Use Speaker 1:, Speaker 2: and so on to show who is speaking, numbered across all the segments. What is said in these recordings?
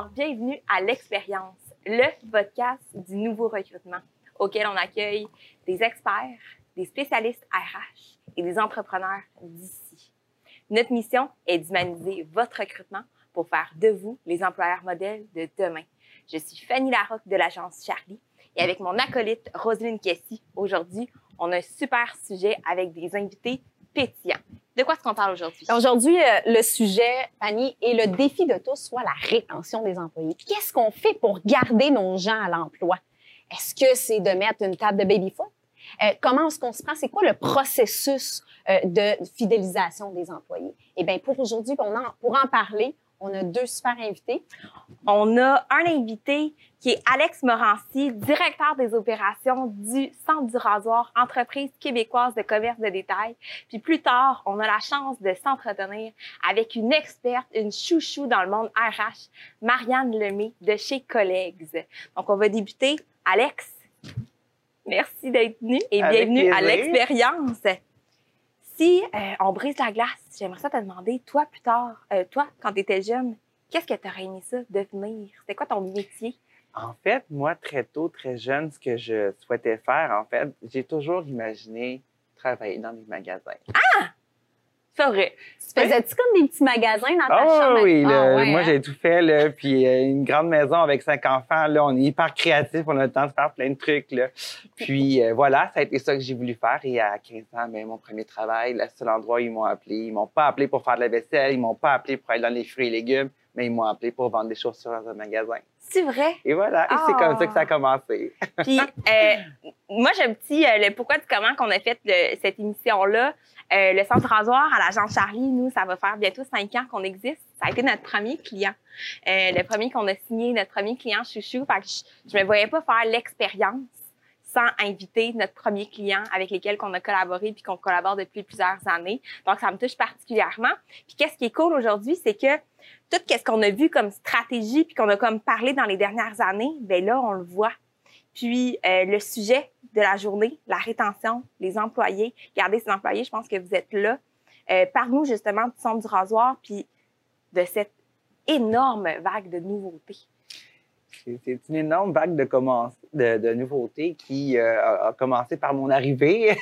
Speaker 1: Alors, bienvenue à l'Expérience, le podcast du nouveau recrutement, auquel on accueille des experts, des spécialistes RH et des entrepreneurs d'ici. Notre mission est d'humaniser votre recrutement pour faire de vous les employeurs modèles de demain. Je suis Fanny Larocque de l'agence Charlie et avec mon acolyte Roselyne Kessy, aujourd'hui, on a un super sujet avec des invités pétillants. De quoi est-ce qu'on parle aujourd'hui?
Speaker 2: Aujourd'hui, euh, le sujet, Fanny, et le défi de tous, soit la rétention des employés. Qu'est-ce qu'on fait pour garder nos gens à l'emploi? Est-ce que c'est de mettre une table de baby-foot? Euh, comment est-ce qu'on se prend? C'est quoi le processus euh, de fidélisation des employés? Eh bien, pour aujourd'hui, pour en parler, on a deux super invités.
Speaker 1: On a un invité qui est Alex Morancy, directeur des opérations du Centre du rasoir, entreprise québécoise de commerce de détail. Puis plus tard, on a la chance de s'entretenir avec une experte, une chouchou dans le monde RH, Marianne Lemay de chez Collègues. Donc, on va débuter. Alex, merci d'être venu et
Speaker 3: Avec
Speaker 1: bienvenue à l'expérience. Si euh, on brise la glace, j'aimerais ça te demander, toi plus tard, euh, toi, quand tu étais jeune, qu'est-ce que tu aurais aimé ça devenir? C'était quoi ton métier?
Speaker 3: En fait, moi, très tôt, très jeune, ce que je souhaitais faire, en fait, j'ai toujours imaginé travailler dans des magasins.
Speaker 1: C'est
Speaker 2: Tu faisais-tu comme des petits magasins dans ta
Speaker 3: Ah
Speaker 2: chambre?
Speaker 3: oui,
Speaker 2: Ah ouais,
Speaker 3: moi,
Speaker 2: hein?
Speaker 3: j'ai tout fait, là, puis euh, une grande maison avec cinq enfants, là, on est hyper créatifs, on a le temps de faire plein de trucs, là. Puis euh, voilà, ça a été ça que j'ai voulu faire. Et à 15 ans, ben, mon premier travail, le seul endroit où ils m'ont appelé, ils m'ont pas appelé pour faire de la vaisselle, ils m'ont pas appelé pour aller dans les fruits et légumes, mais ils m'ont appelé pour vendre des chaussures dans un magasin.
Speaker 1: C'est vrai?
Speaker 3: Et voilà, et c'est
Speaker 1: Ah.
Speaker 3: comme ça que ça a commencé.
Speaker 1: Puis, euh, moi, j'ai un petit euh, le pourquoi du comment qu'on a fait le- cette émission-là. Euh, le centre rasoir à l'agence Charlie, nous, ça va faire bientôt cinq ans qu'on existe. Ça a été notre premier client. Le premier qu'on a signé, notre premier client chouchou. Fait que je, je me voyais pas faire l'expérience sans inviter notre premier client avec lesquels qu'on a collaboré puis qu'on collabore depuis plusieurs années. Donc, ça me touche particulièrement. Puis, qu'est-ce qui est cool aujourd'hui, c'est que tout ce qu'on a vu comme stratégie puis qu'on a comme parlé dans les dernières années, ben là, on le voit. Puis euh, le sujet de la journée, la rétention, les employés, garder ses employés, je pense que vous êtes là. Euh, Parle-nous justement du centre du rasoir puis de cette énorme vague de nouveautés.
Speaker 3: C'est une énorme vague de, de, de nouveautés qui euh, a, commencé par mon arrivée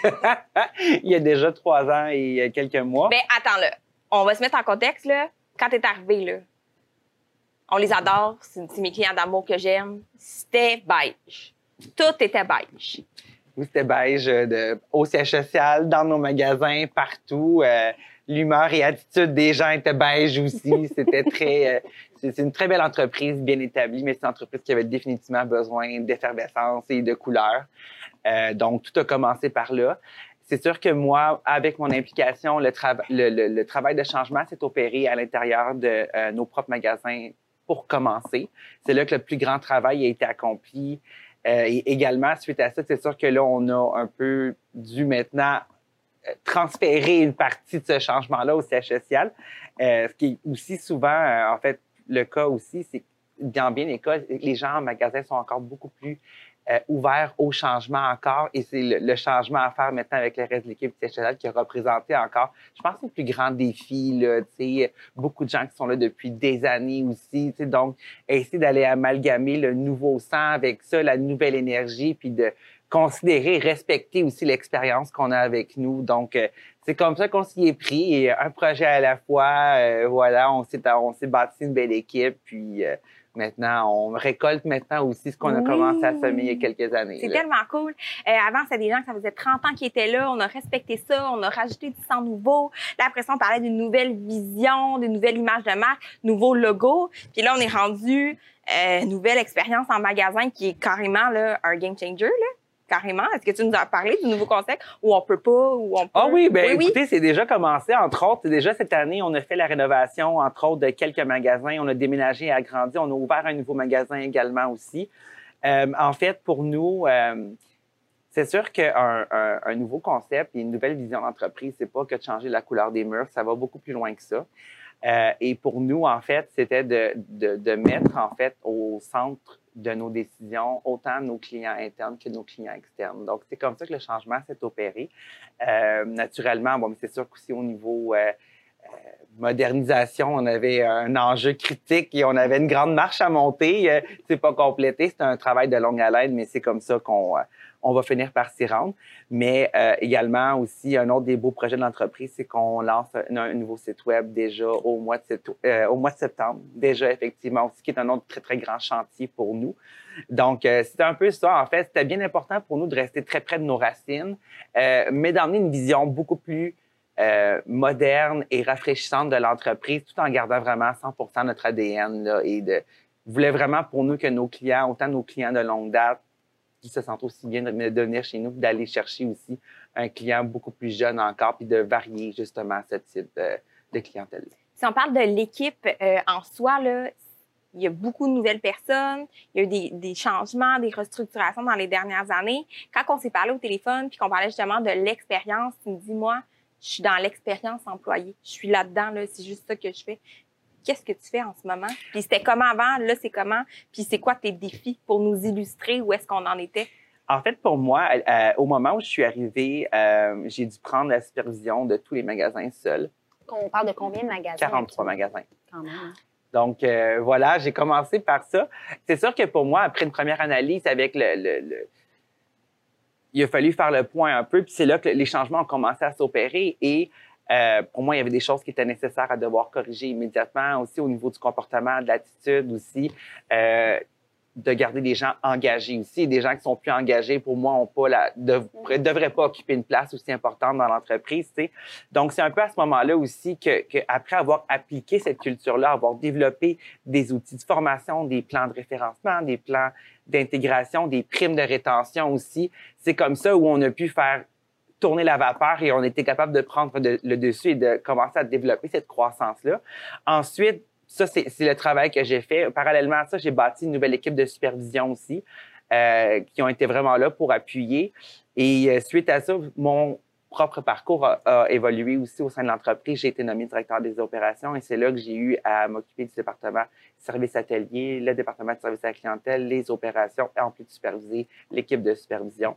Speaker 3: il y a déjà trois ans et quelques mois.
Speaker 1: Ben attends là, on va se mettre en contexte là. Quand t'es arrivé là, on les adore, c'est mes clients d'amour que j'aime. C'était beige, tout était beige.
Speaker 3: Oui, c'était beige euh, de, au siège social, dans nos magasins, partout. Euh, L'humeur et attitude des gens étaient beige aussi. C'était très. euh, c'est une très belle entreprise, bien établie, mais c'est une entreprise qui avait définitivement besoin d'effervescence et de couleurs. Euh, donc, tout a commencé par là. C'est sûr que moi, avec mon implication, le, trava- le, le- le travail de changement s'est opéré à l'intérieur de euh, nos propres magasins pour commencer. C'est là que le plus grand travail a été accompli. Euh, et également, suite à ça, c'est sûr que là, on a un peu dû maintenant transférer une partie de ce changement-là au siège social. Euh, ce qui est aussi souvent, euh, en fait, le cas aussi, c'est que dans bien des cas, les gens en magasin sont encore beaucoup plus euh, ouverts au changement encore. Et c'est le, changement à faire maintenant avec le reste de l'équipe du siège social qui a représenté encore, je pense, le plus grand défi. Là, beaucoup de gens qui sont là depuis des années aussi. Donc, essayer d'aller amalgamer le nouveau sang avec ça, la nouvelle énergie, puis de considérer, respecter aussi l'expérience qu'on a avec nous. Donc, euh, c'est comme ça qu'on s'y est pris, et un projet à la fois. euh, voilà, on s'est on s'est bâti une belle équipe, puis euh, maintenant, on récolte maintenant aussi ce qu'on a commencé à semer il y a quelques années.
Speaker 1: C'est tellement cool. Euh, avant, c'était des gens que ça faisait 30 ans qui étaient là. On a respecté ça. On a rajouté du sang nouveau. Là, après ça, on parlait d'une nouvelle vision, d'une nouvelle image de marque, nouveau logo. Puis là, on est rendu euh, nouvelle expérience en magasin qui est carrément là, un game changer. Là. Carrément. Est-ce que tu nous as parlé du nouveau concept où on peut pas, où on peut?
Speaker 3: Ah oui, ben
Speaker 1: Oui, oui.
Speaker 3: écoutez, c'est déjà commencé. Entre autres, déjà cette année, on a fait la rénovation, entre autres, de quelques magasins. On a déménagé et agrandi. On a ouvert un nouveau magasin également aussi. Euh, en fait, pour nous, euh, c'est sûr qu'un un, un nouveau concept et une nouvelle vision d'entreprise, c'est pas que de changer la couleur des murs. Ça va beaucoup plus loin que ça. Euh, et pour nous, en fait, c'était de, de, de mettre en fait au centre de nos décisions autant nos clients internes que nos clients externes. Donc, c'est comme ça que le changement s'est opéré. Euh, naturellement, bon, c'est sûr qu'aussi au niveau euh, modernisation, on avait un enjeu critique et on avait une grande marche à monter. Euh, c'est pas complété, c'est un travail de longue haleine, mais c'est comme ça qu'on euh, on va finir par s'y rendre. Mais euh, également aussi, un autre des beaux projets de l'entreprise, c'est qu'on lance un, nouveau site web déjà au mois, de de septembre, déjà effectivement aussi, qui est un autre très, très grand chantier pour nous. Donc, c'était un peu ça. En fait, c'était bien important pour nous de rester très près de nos racines, mais d'emmener une vision beaucoup plus euh, moderne et rafraîchissante de l'entreprise, tout en gardant vraiment 100 notre ADN. Là, et de, voulait vraiment pour nous que nos clients, autant nos clients de longue date, qui se sentent aussi bien de, venir chez nous, d'aller chercher aussi un client beaucoup plus jeune encore, puis de varier justement ce type de, clientèle.
Speaker 1: Si on parle de l'équipe euh, en soi, là, il y a beaucoup de nouvelles personnes, il y a eu des, changements, des restructurations dans les dernières années. Quand on s'est parlé au téléphone, puis qu'on parlait justement de l'expérience, tu me dis, moi, je suis dans l'expérience employée. Je suis là-dedans, là, c'est juste ça que je fais. Qu'est-ce que tu fais en ce moment? Puis c'était comment avant, là, c'est comment? Puis c'est quoi tes défis pour nous illustrer où est-ce qu'on en était?
Speaker 3: En fait, pour moi, euh, au moment où je suis arrivée, euh, j'ai dû prendre la supervision de tous les magasins seuls.
Speaker 2: On parle de combien de magasins?
Speaker 3: 43 magasins.
Speaker 2: Quand même. Hein.
Speaker 3: Donc, euh, voilà, j'ai commencé par ça. C'est sûr que pour moi, après une première analyse avec le il a fallu faire le point un peu, puis c'est là que les changements ont commencé à s'opérer et euh, pour moi, il y avait des choses qui étaient nécessaires à devoir corriger immédiatement, aussi au niveau du comportement, de l'attitude aussi. Euh, de garder des gens engagés aussi. Des gens qui sont plus engagés, pour moi, ont pas la, ne devraient pas occuper une place aussi importante dans l'entreprise. Donc, c'est un peu à ce moment-là aussi que, que, après avoir appliqué cette culture-là, avoir développé des outils de formation, des plans de référencement, des plans d'intégration, des primes de rétention aussi, c'est comme ça où on a pu faire tourner la vapeur et on était capable de prendre le dessus et de commencer à développer cette croissance-là. Ensuite, ça, c'est le travail que j'ai fait. Parallèlement à ça, j'ai bâti une nouvelle équipe de supervision aussi, euh, qui ont été vraiment là pour appuyer. Et euh, suite à ça, mon propre parcours a, évolué aussi au sein de l'entreprise. J'ai été nommé directeur des opérations et c'est là que j'ai eu à m'occuper du département service atelier, le département de service à la clientèle, les opérations et en plus de superviser l'équipe de supervision.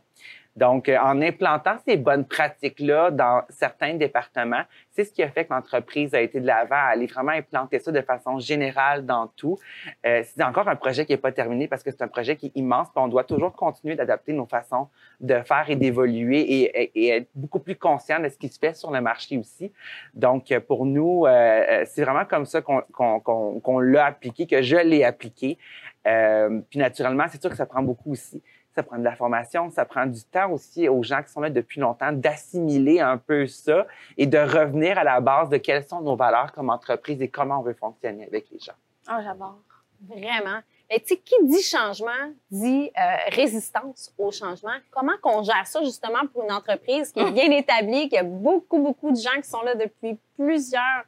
Speaker 3: Donc, euh, en implantant ces bonnes pratiques-là dans certains départements, c'est ce qui a fait que l'entreprise a été de l'avant à aller vraiment implanter ça de façon générale dans tout. Euh, c'est encore un projet qui n'est pas terminé parce que c'est un projet qui est immense, puis on doit toujours continuer d'adapter nos façons de faire et d'évoluer et, être beaucoup plus conscient de ce qui se fait sur le marché aussi. Donc, pour nous, euh, c'est vraiment comme ça qu'on l'a appliqué, que je l'ai appliqué. puis naturellement, c'est sûr que ça prend beaucoup aussi ça prend de la formation, ça prend du temps aussi aux gens qui sont là depuis longtemps d'assimiler un peu ça et de revenir à la base de quelles sont nos valeurs comme entreprise et comment on veut fonctionner avec les gens.
Speaker 2: Ah, oh, j'adore. Vraiment. Mais tu sais, qui dit changement dit euh, résistance au changement. Comment qu'on gère ça justement pour une entreprise qui est bien établie, qui a beaucoup, beaucoup de gens qui sont là depuis plusieurs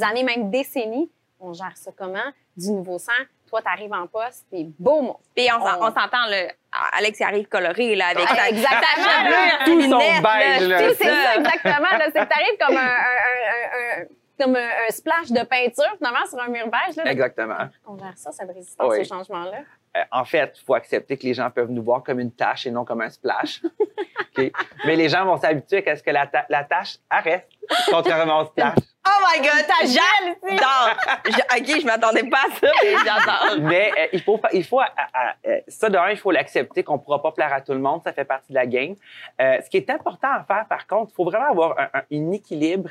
Speaker 2: années, même décennies? On gère ça comment? Du nouveau sang, toi, tu arrives en poste, t'es beau, mon.
Speaker 1: Puis on, s'entend, le Alex, il arrive coloré, là, avec
Speaker 2: sa
Speaker 1: Exactement.
Speaker 3: Bleue, tout son beige,
Speaker 2: là. C'est ça, exactement. C'est que t'arrives comme un, un, un, comme un, splash de peinture, finalement, sur un mur beige. Là,
Speaker 3: Exactement.
Speaker 2: On gère ça, cette résistance oui. changements-là.
Speaker 3: Euh, en fait, il faut accepter que les gens peuvent nous voir comme une tâche et non comme un splash. Mais les gens vont s'habituer à ce que la, la tâche arrête, contrairement au splash.
Speaker 1: Oh my God, t'as j'adore! OK, je m'attendais pas à ça, mais j'adore.
Speaker 3: Mais euh, il faut, il faut euh, ça d'un, il faut l'accepter qu'on pourra pas plaire à tout le monde, ça fait partie de la game. Euh, ce qui est important à faire, par contre, il faut vraiment avoir un, un, équilibre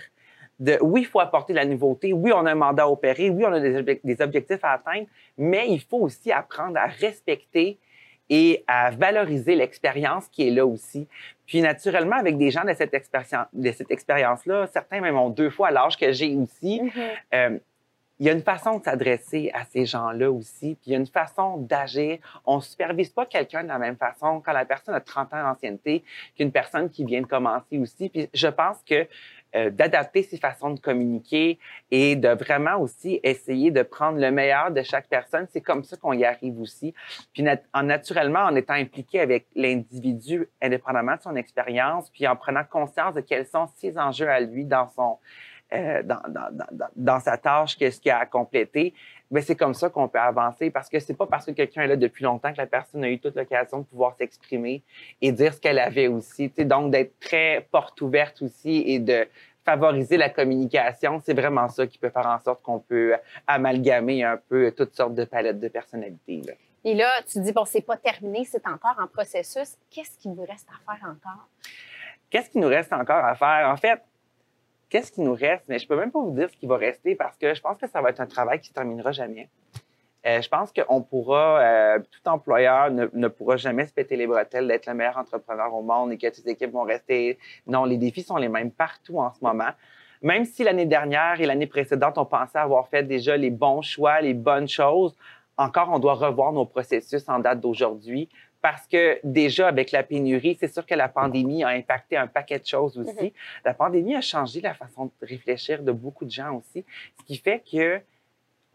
Speaker 3: de, oui, il faut apporter de la nouveauté, oui, on a un mandat à opérer, oui, on a des, des objectifs à atteindre, mais il faut aussi apprendre à respecter et à valoriser l'expérience qui est là aussi. Puis naturellement, avec des gens de cette expérience, de cette expérience-là, certains même ont deux fois l'âge que j'ai aussi. Mm-hmm. Euh, il y a une façon de s'adresser à ces gens-là aussi, puis il y a une façon d'agir. On supervise pas quelqu'un de la même façon quand la personne a 30 ans d'ancienneté qu'une personne qui vient de commencer aussi. Puis je pense que euh, d'adapter ses façons de communiquer et de vraiment aussi essayer de prendre le meilleur de chaque personne. C'est comme ça qu'on y arrive aussi. Puis en, naturellement, en étant impliqué avec l'individu indépendamment de son expérience, puis en prenant conscience de quels sont ses enjeux à lui dans son euh, dans, dans, dans, dans, sa tâche, qu'est-ce qu'il a à compléter, mais c'est comme ça qu'on peut avancer parce que c'est pas parce que quelqu'un est là depuis longtemps que la personne a eu toute l'occasion de pouvoir s'exprimer et dire ce qu'elle avait aussi. donc, d'être très porte ouverte aussi et de favoriser la communication, c'est vraiment ça qui peut faire en sorte qu'on peut amalgamer un peu toutes sortes de palettes de personnalités. là.
Speaker 2: Et là, tu dis, bon, c'est pas terminé, c'est encore en processus. Qu'est-ce qu'il vous reste à faire encore?
Speaker 3: Qu'est-ce qu'il nous reste encore à faire? En fait, qu'est-ce qui nous reste? Mais je peux même pas vous dire ce qui va rester parce que je pense que ça va être un travail qui se terminera jamais. Euh, je pense qu'on pourra, euh, tout employeur ne, ne pourra jamais se péter les bretelles d'être le meilleur entrepreneur au monde et que toutes les équipes vont rester. Non, les défis sont les mêmes partout en ce moment. Même si l'année dernière et l'année précédente, on pensait avoir fait déjà les bons choix, les bonnes choses, encore, on doit revoir nos processus en date d'aujourd'hui parce que déjà, avec la pénurie, c'est sûr que la pandémie a impacté un paquet de choses aussi.
Speaker 2: Mhm.
Speaker 3: La pandémie a changé la façon de réfléchir de beaucoup de gens aussi, ce qui fait que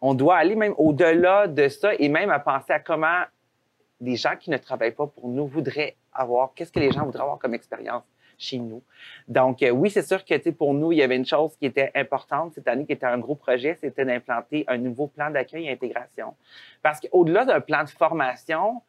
Speaker 3: on doit aller même au-delà de ça et même à penser à comment des gens qui ne travaillent pas pour nous voudraient avoir, qu'est-ce que les gens voudraient avoir comme expérience chez nous. Donc, euh, oui, c'est sûr que pour nous, il y avait une chose qui était importante cette année, qui était un gros projet, c'était d'implanter un nouveau plan d'accueil et intégration. Parce qu'au-delà d'un plan de formation,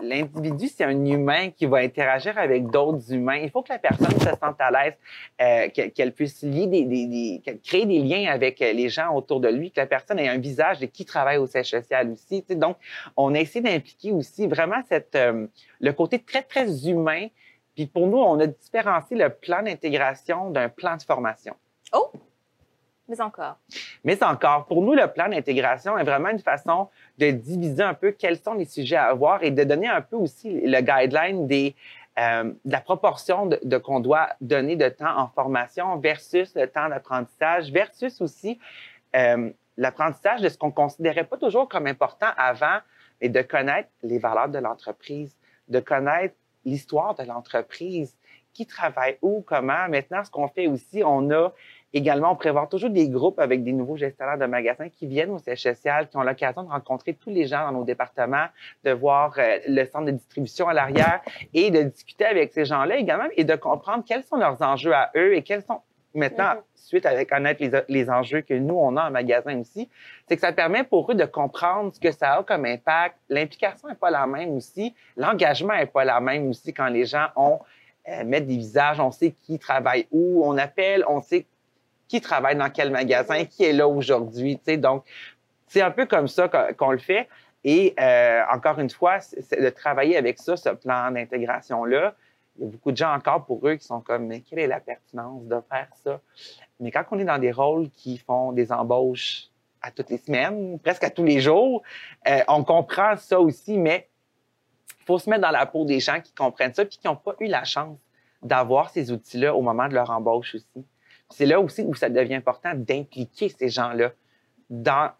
Speaker 3: l'individu, c'est un humain qui va interagir avec d'autres humains. Il faut que la personne se sente à l'aise, euh, qu'elle puisse lier des, des- des- liens avec euh, les gens autour de lui, que la personne ait un visage de qui travaille au siège social aussi. Donc, on a essayé d'impliquer aussi vraiment euh, le côté très, très humain. Puis pour nous, on a différencié le plan d'intégration d'un plan de formation.
Speaker 1: Oh! Mais encore.
Speaker 3: Mais encore, pour nous, le plan d'intégration est vraiment une façon de diviser un peu quels sont les sujets à avoir et de donner un peu aussi le guideline des, euh, de la proportion de, qu'on doit donner de temps en formation versus le temps d'apprentissage versus aussi euh, l'apprentissage de ce qu'on considérait pas toujours comme important avant, et de connaître les valeurs de l'entreprise, de connaître l'histoire de l'entreprise, qui travaille où, comment. Maintenant, ce qu'on fait aussi, on a également, on prévoit toujours des groupes avec des nouveaux gestionnaires de magasins qui viennent au siège social, qui ont l'occasion de rencontrer tous les gens dans nos départements, de voir euh, le centre de distribution à l'arrière et de discuter avec ces gens-là également et de comprendre quels sont leurs enjeux à eux et quels sont maintenant,
Speaker 2: Mhm.
Speaker 3: suite à connaître les, les enjeux que nous, on a en magasin aussi, c'est que ça permet pour eux de comprendre ce que ça a comme impact. L'implication n'est pas la même aussi. L'engagement n'est pas la même aussi quand les gens ont euh, mettent des visages, on sait qui travaille où, on appelle, on sait qui travaille dans quel magasin, qui est là aujourd'hui. Donc, c'est un peu comme ça qu'on le fait. Et euh, encore une fois, de travailler avec ça, ce plan d'intégration-là. Il y a beaucoup de gens encore pour eux qui sont comme, mais quelle est la pertinence de faire ça? Mais quand on est dans des rôles qui font des embauches à toutes les semaines, presque à tous les jours, euh, on comprend ça aussi, mais il faut se mettre dans la peau des gens qui comprennent ça puis qui n'ont pas eu la chance d'avoir ces outils-là au moment de leur embauche aussi. C'est là aussi où ça devient important d'impliquer ces gens-là, dans,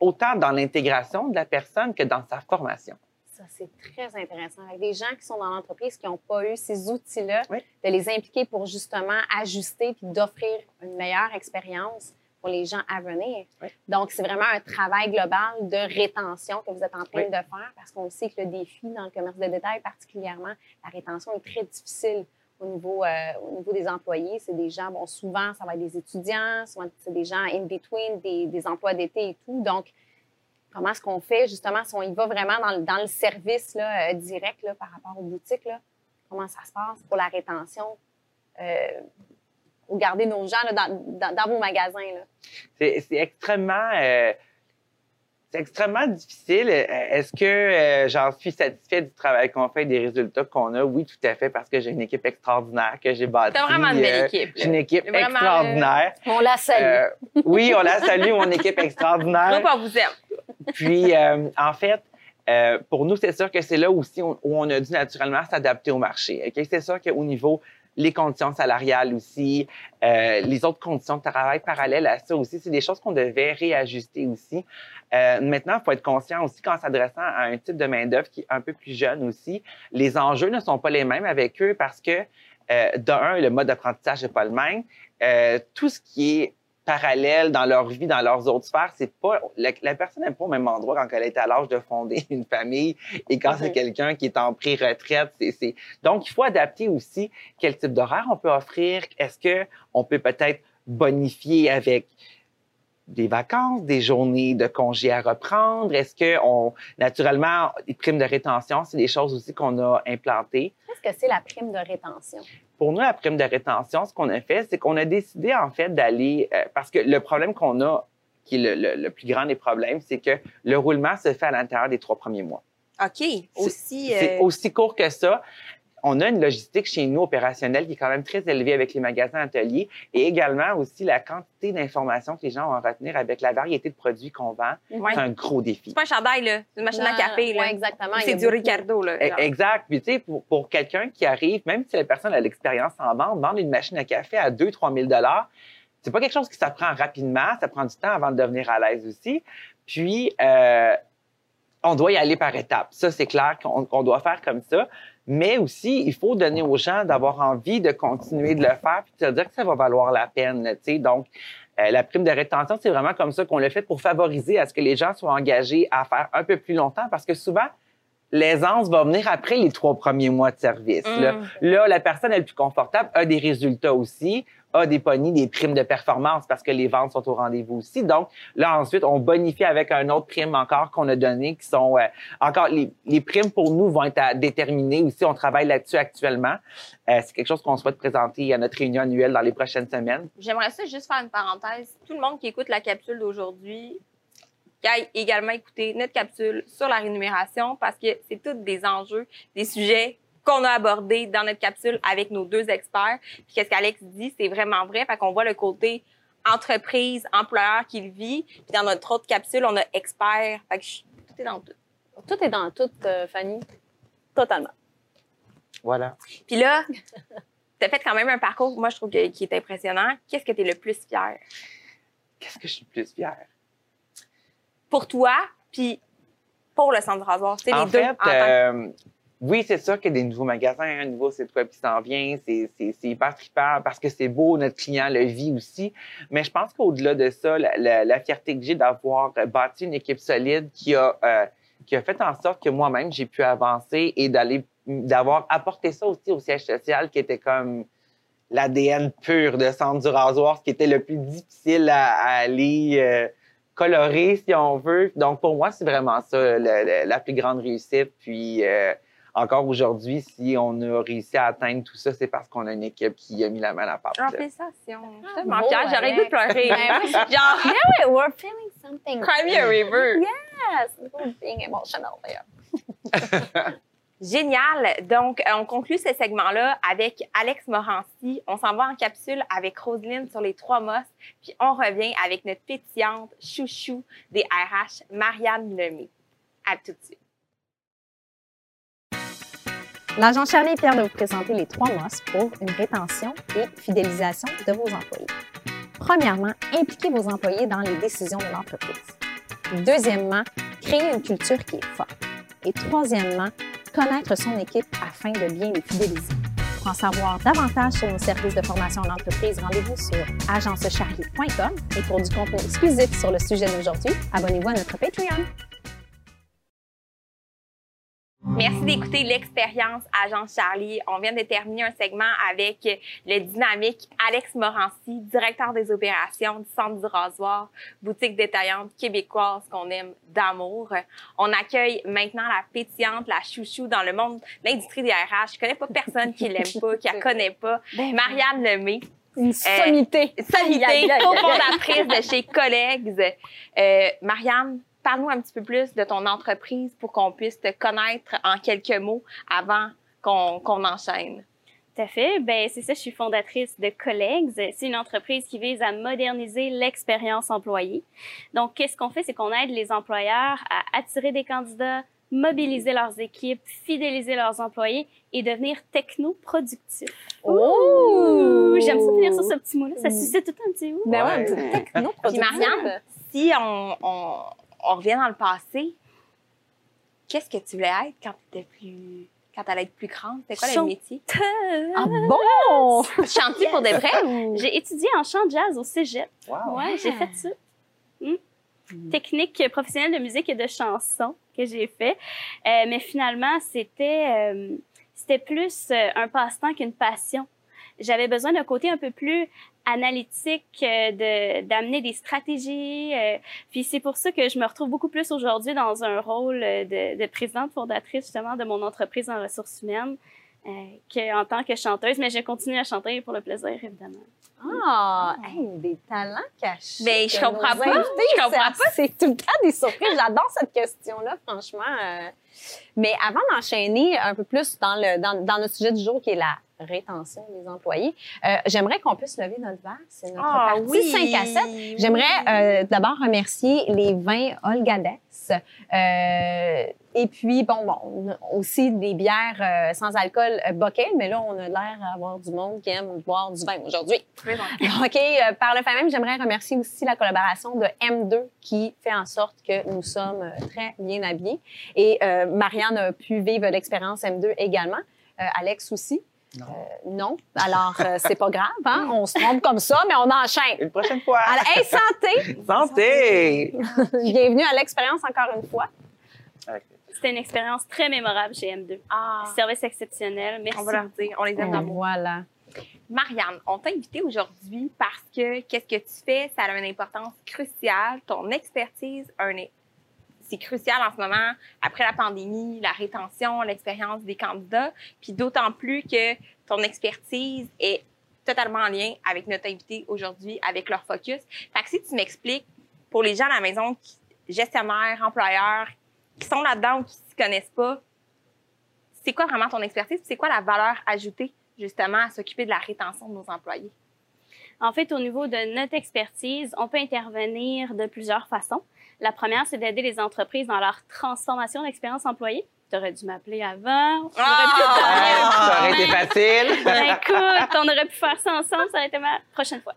Speaker 3: autant dans l'intégration de la personne que dans sa formation.
Speaker 2: Ça, c'est très intéressant. Avec des gens qui sont dans l'entreprise qui n'ont pas eu ces outils-là,
Speaker 3: Oui.
Speaker 2: de les impliquer pour justement ajuster puis d'offrir une meilleure expérience pour les gens à venir.
Speaker 3: Oui.
Speaker 2: Donc, c'est vraiment un travail global de rétention que vous êtes en train
Speaker 3: Oui.
Speaker 2: de faire parce qu'on sait que le défi dans le commerce de détail, particulièrement, la rétention est très difficile au niveau, euh, au niveau des employés. C'est des gens, bon, souvent, ça va être des étudiants, souvent, c'est des gens in between, des, des emplois d'été et tout. Donc, comment est-ce qu'on fait, justement, si on y va vraiment dans le, dans le service là, euh, direct là, par rapport aux boutiques, là, comment ça se passe pour la rétention, euh, pour garder nos gens là, dans, dans, dans vos magasins?
Speaker 3: C'est extrêmement, euh, c'est extrêmement difficile. Euh, Est-ce que euh, j'en suis satisfait du travail qu'on fait et des résultats qu'on a? Oui, tout à fait, parce que j'ai une équipe extraordinaire que j'ai bâtie.
Speaker 1: T'as vraiment une belle
Speaker 3: Euh,
Speaker 1: équipe.
Speaker 3: J'ai une équipe
Speaker 1: Vraiment,
Speaker 3: extraordinaire.
Speaker 2: On la salue.
Speaker 3: Euh, oui, on la salue, mon équipe extraordinaire.
Speaker 1: groupe, on vous aime.
Speaker 3: Puis, euh, en fait, euh, pour nous, c'est sûr que c'est là aussi où on a dû naturellement s'adapter au marché. C'est sûr qu'au niveau les conditions salariales aussi, euh, les autres conditions de travail parallèles à ça aussi, c'est des choses qu'on devait réajuster aussi. Euh, maintenant, il faut être conscient aussi qu'en s'adressant à un type de main-d'œuvre qui est un peu plus jeune aussi, les enjeux ne sont pas les mêmes avec eux parce que, euh, d'un, le mode d'apprentissage n'est pas le même. Tout ce qui est parallèle dans leur vie, dans leurs autres sphères, c'est pas la, la personne n'est pas au même endroit quand elle est à l'âge de fonder une famille et quand c'est quelqu'un qui est en pré-retraite. C'est, c'est... Donc, il faut adapter aussi quel type d'horaire on peut offrir. Est-ce que on peut peut-être bonifier avec des vacances, des journées de congés à reprendre? Est-ce que on, naturellement, les primes de rétention, c'est des choses aussi qu'on a implantées.
Speaker 2: Qu'est-ce que c'est la prime de rétention?
Speaker 3: Pour nous, la prime de rétention, ce qu'on a fait, c'est qu'on a décidé en fait d'aller, euh, parce que le problème qu'on a, qui est le, le- le plus grand des problèmes, c'est que le roulement se fait à l'intérieur des trois premiers mois.
Speaker 1: OK. Aussi.
Speaker 3: C'est
Speaker 1: euh,
Speaker 3: aussi court que ça. On a une logistique chez nous opérationnelle qui est quand même très élevée avec les magasins ateliers et également aussi la quantité d'informations que les gens ont à retenir avec la variété de produits qu'on vend.
Speaker 1: ouais.
Speaker 3: C'est un gros défi.
Speaker 1: C'est pas un chandail, là. C'est une machine à café, là.
Speaker 2: Exactement.
Speaker 1: C'est
Speaker 2: a
Speaker 1: du
Speaker 2: beaucoup-
Speaker 1: Ricardo, là.
Speaker 3: E-
Speaker 1: genre.
Speaker 3: Exact. Puis, tu sais, pour, pour quelqu'un qui arrive, même si la personne a l'expérience en vente, vendre une machine à café à 2-3 000 c'est pas quelque chose qui s'apprend rapidement. Ça prend du temps avant de devenir à l'aise aussi. Puis, euh, on doit y aller par étapes. Ça, c'est clair qu'on qu'on doit faire comme ça. Mais aussi, il faut donner aux gens d'avoir envie de continuer de le faire puis de se dire que ça va valoir la peine. là, tu sais. Donc, euh, la prime de rétention, c'est vraiment comme ça qu'on l'a fait pour favoriser à ce que les gens soient engagés à faire un peu plus longtemps parce que souvent, l'aisance va venir après les trois premiers mois de service. Là.
Speaker 1: Mm.
Speaker 3: Là, la personne est le plus confortable, a des résultats aussi, a des des primes de performance parce que les ventes sont au rendez-vous aussi. Donc, là, ensuite, on bonifie avec un autre prime encore qu'on a donné qui sont euh, encore les, les primes pour nous vont être à déterminer aussi. On travaille là-dessus actuellement. Euh, c'est quelque chose qu'on souhaite présenter à notre réunion annuelle dans les prochaines semaines.
Speaker 1: J'aimerais ça juste faire une parenthèse. Tout le monde qui écoute la capsule d'aujourd'hui, qui aille également écouter notre capsule sur la rémunération parce que c'est tous des enjeux, des sujets qu'on a abordés dans notre capsule avec nos deux experts. Puis qu'est-ce qu'Alex dit, c'est vraiment vrai. Fait qu'on voit le côté entreprise, employeur qui le vit. Puis dans notre autre capsule, on a expert. Fait que je- tout est dans tout.
Speaker 2: Tout est dans tout, euh, Fanny. Totalement.
Speaker 3: Voilà.
Speaker 1: Puis là, tu as fait quand même un parcours, moi, je trouve que- qui est impressionnant. Qu'est-ce que tu es le plus fier
Speaker 3: Qu'est-ce que je suis le plus fier?
Speaker 1: pour toi, puis pour le centre rasoir?
Speaker 3: En
Speaker 1: les deux.
Speaker 3: fait,
Speaker 1: tant
Speaker 3: euh, oui, c'est sûr qu'il y a des nouveaux magasins, un nouveau site web qui s'en vient. C'est hyper trippant parce que c'est beau, notre client le vit aussi. Mais je pense qu'au-delà de ça, la, fierté que j'ai d'avoir bâti une équipe solide qui a, euh, qui a fait en sorte que moi-même, j'ai pu avancer et d'aller d'avoir apporté ça aussi au siège social qui était comme l'ADN pur de Centre du rasoir, ce qui était le plus difficile à, aller euh, colorer, si on veut. Donc, pour moi, c'est vraiment ça, la plus grande réussite. Puis, euh, encore aujourd'hui, si on a réussi à atteindre tout ça, c'est parce qu'on a une équipe qui a mis la main à la pâte.
Speaker 1: Ah,
Speaker 3: là.
Speaker 1: félicitations. Je suis
Speaker 2: Ah,
Speaker 1: fière. J'aurais
Speaker 2: Alex.
Speaker 1: pleurer.
Speaker 2: Ben oui.
Speaker 1: Genre,
Speaker 2: Yeah, we- we're feeling something.
Speaker 1: cry me a river.
Speaker 2: Yes, we're being emotional there.
Speaker 1: Génial. Donc, euh, on conclut ce segment-là avec Alex Morancy. On s'en va en capsule avec Roselyne sur les trois mosses. Puis on revient avec notre pétillante chouchou des RH, Marianne Lemay. À tout de suite.
Speaker 2: L'agent Charlie est fier de vous présenter les trois mosses pour une rétention et fidélisation de vos employés. Premièrement, impliquez vos employés dans les décisions de l'entreprise. Deuxièmement, créer une culture qui est forte. Et troisièmement, connaître son équipe afin de bien les fidéliser. Pour en savoir davantage sur nos services de formation en entreprise, rendez-vous sur agencecharlie.com et pour du contenu exclusif sur le sujet d'aujourd'hui, abonnez-vous à notre Patreon.
Speaker 1: Merci d'écouter l'expérience Agence Charlie. On vient de terminer un segment avec le dynamique Alex Morancy, directeur des opérations du Centre du Rasoir, boutique détaillante québécoise qu'on aime d'amour. On accueille maintenant la pétillante, la chouchou dans le monde de l'industrie des RH. Je connais pas personne qui l'aime pas, qui la connaît pas. Marianne Lemay,
Speaker 2: Une sommité.
Speaker 1: sommité,
Speaker 2: aïe, aïe.
Speaker 1: cofondatrice de chez Colleagues. Euh, Marianne, parle-nous un petit peu plus de ton entreprise pour qu'on puisse te connaître en quelques mots avant qu'on qu'on enchaîne.
Speaker 4: Tout à fait. Ben, c'est ça, je suis fondatrice de Colleagues. C'est une entreprise qui vise à moderniser l'expérience employée. Donc, qu'est-ce qu'on fait? C'est qu'on aide les employeurs à attirer des candidats, mobiliser leurs équipes, fidéliser leurs employés et devenir techno-productifs.
Speaker 2: Oh!
Speaker 4: J'aime ça finir sur ce petit mot-là. Ça suscite tout un petit mot.
Speaker 2: Ben ouais,
Speaker 3: Ouais.
Speaker 2: un petit techno
Speaker 1: Puis Marianne, si on, on, on revient dans le passé, qu'est-ce que tu voulais être quand tu étais plus quand t'allais être plus grande? C'était quoi le métier?
Speaker 2: Ah bon?
Speaker 1: Chantier pour de vrai ou?
Speaker 4: J'ai étudié en chant jazz au cégep.
Speaker 3: Wow.
Speaker 4: Ouais, j'ai fait ça. Hmm? Technique professionnelle de musique et de chanson que j'ai fait. Euh, mais finalement, c'était euh, c'était plus euh, un passe-temps qu'une passion. j'avais besoin d'un côté un peu plus analytique, euh, de d'amener des stratégies. euh, puis c'est pour ça que je me retrouve beaucoup plus aujourd'hui dans un rôle euh, de, de présidente fondatrice justement de mon entreprise en ressources humaines qu'en tant que chanteuse. Mais je continue à chanter pour le plaisir, évidemment.
Speaker 2: Ah, hey, des talents cachés.
Speaker 1: Ben, je comprends pas.
Speaker 2: invités,
Speaker 1: Je comprends
Speaker 2: ça- C'est tout le temps des surprises. J'adore cette question-là, franchement. Mais avant d'enchaîner un peu plus dans, le, dans, dans notre sujet du jour, qui est la rétention des employés, euh, j'aimerais qu'on puisse lever notre verre. C'est notre
Speaker 1: Ah
Speaker 2: partie
Speaker 1: oui.
Speaker 2: 5 à 7. J'aimerais euh, d'abord remercier les vins Olgades. Euh, et puis, bon, bon, aussi des bières euh, sans alcool euh, Bockel, mais là, on a l'air d'avoir du monde qui aime boire du vin aujourd'hui. OK. euh, par le fait même, j'aimerais remercier aussi la collaboration de M2 qui fait en sorte que nous sommes très bien habillés. Et euh, Marianne a pu vivre l'expérience M2 également. Euh, Alex aussi.
Speaker 3: Non.
Speaker 2: Euh, non. Alors, euh, c'est pas grave, hein? On se trompe comme ça, mais on enchaîne.
Speaker 3: Une prochaine fois.
Speaker 2: Alors, hey, santé!
Speaker 3: Santé!
Speaker 2: Bienvenue à l'expérience encore une fois.
Speaker 4: C'était une expérience très mémorable chez M2.
Speaker 1: Ah,
Speaker 4: Service exceptionnel. Merci.
Speaker 1: on va leur dire, on les aime d'amour.
Speaker 2: Voilà.
Speaker 1: Marianne, on t'a invité aujourd'hui parce que qu'est-ce que tu fais, ça a une importance cruciale. Ton expertise, a un- c'est crucial en ce moment, après la pandémie, la rétention, l'expérience des candidats, puis d'autant plus que ton expertise est totalement en lien avec notre invité aujourd'hui, avec leur focus. Fait que si tu m'expliques, pour les gens à la maison, gestionnaires, employeurs, qui sont là-dedans ou qui ne s'y connaissent pas, c'est quoi vraiment ton expertise? C'est quoi la valeur ajoutée justement à s'occuper de la rétention de nos employés?
Speaker 4: En fait, au niveau de notre expertise, on peut intervenir de plusieurs façons. La première, c'est d'aider les entreprises dans leur transformation d'expérience employée. Tu aurais dû m'appeler avant. On aurait pu
Speaker 3: Ah, ça aurait été facile.
Speaker 4: Ben, écoute, on aurait pu faire ça ensemble, ça aurait été ma prochaine fois.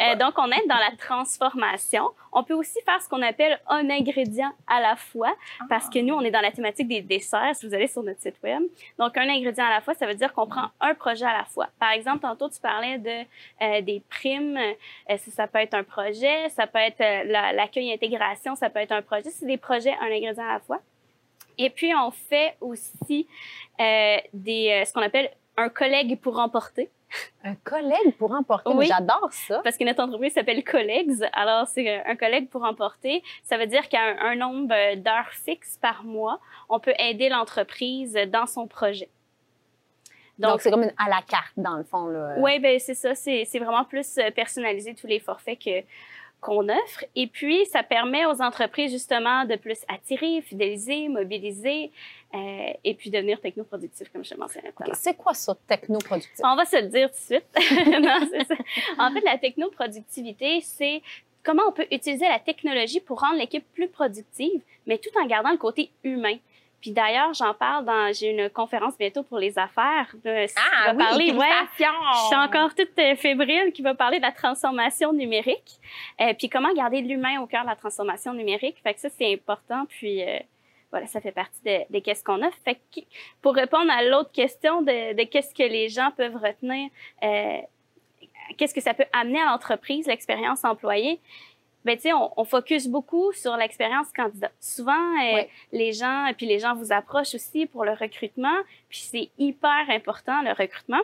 Speaker 4: Euh, donc, on aide dans la transformation. On peut aussi faire ce qu'on appelle un ingrédient à la fois, parce que nous, on est dans la thématique des desserts, si vous allez sur notre site web. Donc, un ingrédient à la fois, ça veut dire qu'on prend un projet à la fois. Par exemple, tantôt, tu parlais de euh, des primes. Euh, ça, peut être un projet, ça peut être euh, la- l'accueil et intégration, ça peut être un projet. C'est des projets, un ingrédient à la fois. Et puis, on fait aussi des, ce qu'on appelle un collègue pour emporter.
Speaker 2: Un collègue pour emporter.
Speaker 4: Oui.
Speaker 2: J'adore ça.
Speaker 4: parce que notre entreprise s'appelle Colleagues. Alors, c'est un collègue pour emporter. Ça veut dire qu'à un, un nombre d'heures fixes par mois, on peut aider l'entreprise dans son projet.
Speaker 2: Donc, c'est comme une à la carte, dans le fond.
Speaker 4: Oui, ben c'est ça. C'est c'est vraiment plus euh, personnalisé tous les forfaits que qu'on offre. Et puis, ça permet aux entreprises justement de plus attirer, fidéliser, mobiliser euh, et puis devenir technoproductifs, comme je te mentionnais tout à l'heure.
Speaker 2: C'est quoi ça, technoproductif?
Speaker 4: On va se le dire tout de suite. non, c'est ça. En fait, la technoproductivité, c'est comment on peut utiliser la technologie pour rendre l'équipe plus productive, mais tout en gardant le côté humain. Puis d'ailleurs, j'en parle dans, j'ai une conférence bientôt pour les affaires. de-
Speaker 1: Ah
Speaker 4: va
Speaker 1: oui,
Speaker 4: parler, ouais, je suis encore toute euh, fébrile qui va parler de la transformation numérique. Euh, puis comment garder l'humain au cœur de la transformation numérique. Fait que ça, c'est important. Puis euh, voilà, ça fait partie de, de qu'est-ce qu'on a. Fait que pour répondre à l'autre question de, de qu'est-ce que les gens peuvent retenir, euh, qu'est-ce que ça peut amener à l'entreprise, l'expérience employée, ben tu sais, on, on focus beaucoup sur l'expérience candidat. Souvent, euh, les gens, puis les gens vous approchent aussi pour le recrutement, puis c'est hyper important le recrutement.